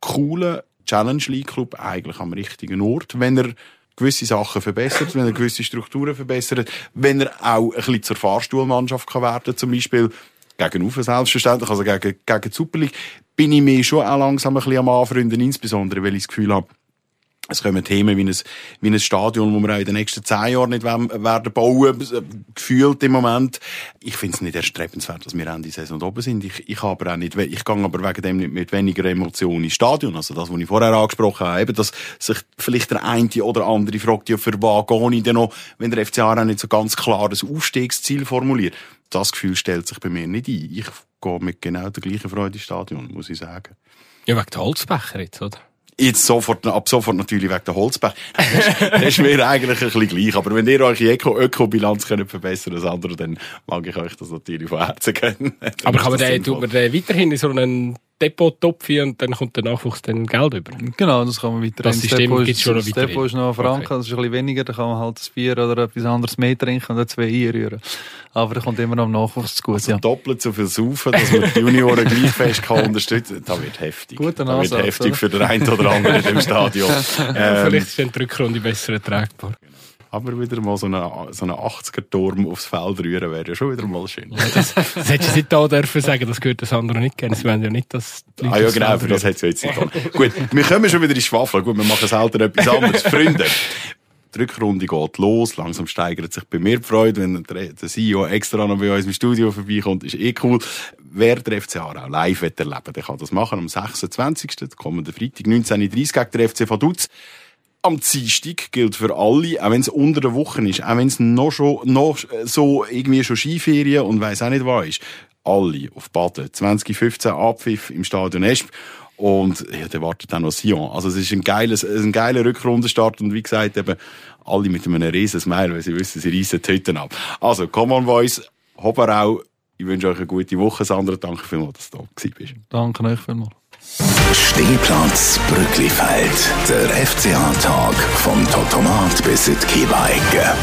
cooler Challenge League Club eigentlich am richtigen Ort, wenn er gewisse Sachen verbessert, wenn er gewisse Strukturen verbessert, wenn er auch ein bisschen zur Fahrstuhlmannschaft kann werden, zum Beispiel gegen Ufer selbstverständlich, also gegen, gegen die Super League, bin ich mir schon auch langsam ein bisschen am Anfreunden, insbesondere weil ich das Gefühl habe, es kommen Themen wie ein, wie ein Stadion, wo wir auch in den nächsten zehn Jahren nicht werden bauen, gefühlt im Moment. Ich finde es nicht erstrebenswert, dass wir Ende Saison oben sind. Ich, ich aber auch nicht, ich gehe aber wegen dem nicht mit weniger Emotionen ins Stadion. Also das, was ich vorher angesprochen habe, eben, dass sich vielleicht der eine oder andere fragt, ja, für was gehe ich denn noch, wenn der FCA auch nicht so ganz klar das Aufstiegsziel formuliert. Das Gefühl stellt sich bei mir nicht ein. Ich gehe mit genau der gleichen Freude ins Stadion, muss ich sagen. Ja, wegen der Holzbecher jetzt, oder? Jetzt sofort, ab sofort natürlich wegen der Holzbecher. Das ist mir eigentlich ein bisschen gleich. Aber wenn ihr eure Öko-Bilanz könnt verbessern als andere, dann mag ich euch das natürlich von Herzen kennen. Aber kann man den, tut man den weiterhin in so einen Depot-Topf und dann kommt der Nachwuchs dann Geld über? Genau, das kann man weiter. Das System Depot gibt es schon noch Das Depot ist noch ein Franken, okay. das ist ein bisschen weniger, da kann man halt ein Bier oder etwas anderes mehr trinken und dann zwei einrühren. Aber da kommt immer noch am Nachwuchs zu gut, also ja. doppelt so viel saufen, dass man die Junioren gleich fest kann unterstützen. Das wird heftig. Guter das wird heftig oder? für den einen oder anderen in dem Stadion. ähm, Vielleicht ist die Rückrunde besser ertragbar. Aber wieder mal so einen so eine 80er-Turm aufs Feld rühren wäre ja schon wieder mal schön. Ja, das, das hättest du nicht da dürfen sagen, das gehört das andere nicht gerne. Sie wollen ja nicht, dass die Leute Ah ja, genau, für das hätte es jetzt nicht Gut, wir kommen schon wieder in Schwafel. Gut, wir machen selten etwas anderes. Freunde, die Rückrunde geht los. Langsam steigert sich bei mir die Freude, wenn der, CEO extra noch bei uns im Studio vorbeikommt. Ist eh cool. Wer der FC Aarau live erleben der kann das machen am 26. kommenden Freitag, 19.30 gegen der FC Vaduz am Dienstag gilt für alle, auch wenn es unter der Woche ist, auch wenn es noch schon, noch so irgendwie schon Skiferien und weiss auch nicht was ist. Alle auf Baden. 2015 Abpfiff im Stadion Esp. Und ja, der wartet dann noch Sion. Also es ist ein geiles, ein geiler Rückrundenstart und wie gesagt eben alle mit einem riesen Smile, weil sie wissen, sie reissen die Hütten ab. Also, come on boys, Hobarau, ich wünsche euch eine gute Woche. Sandra, danke vielmals, dass du da bist. Danke euch vielmals. Stehplatz Brücklifeld. Der FCA-Tag vom Totomat bis in die Kiebeigge.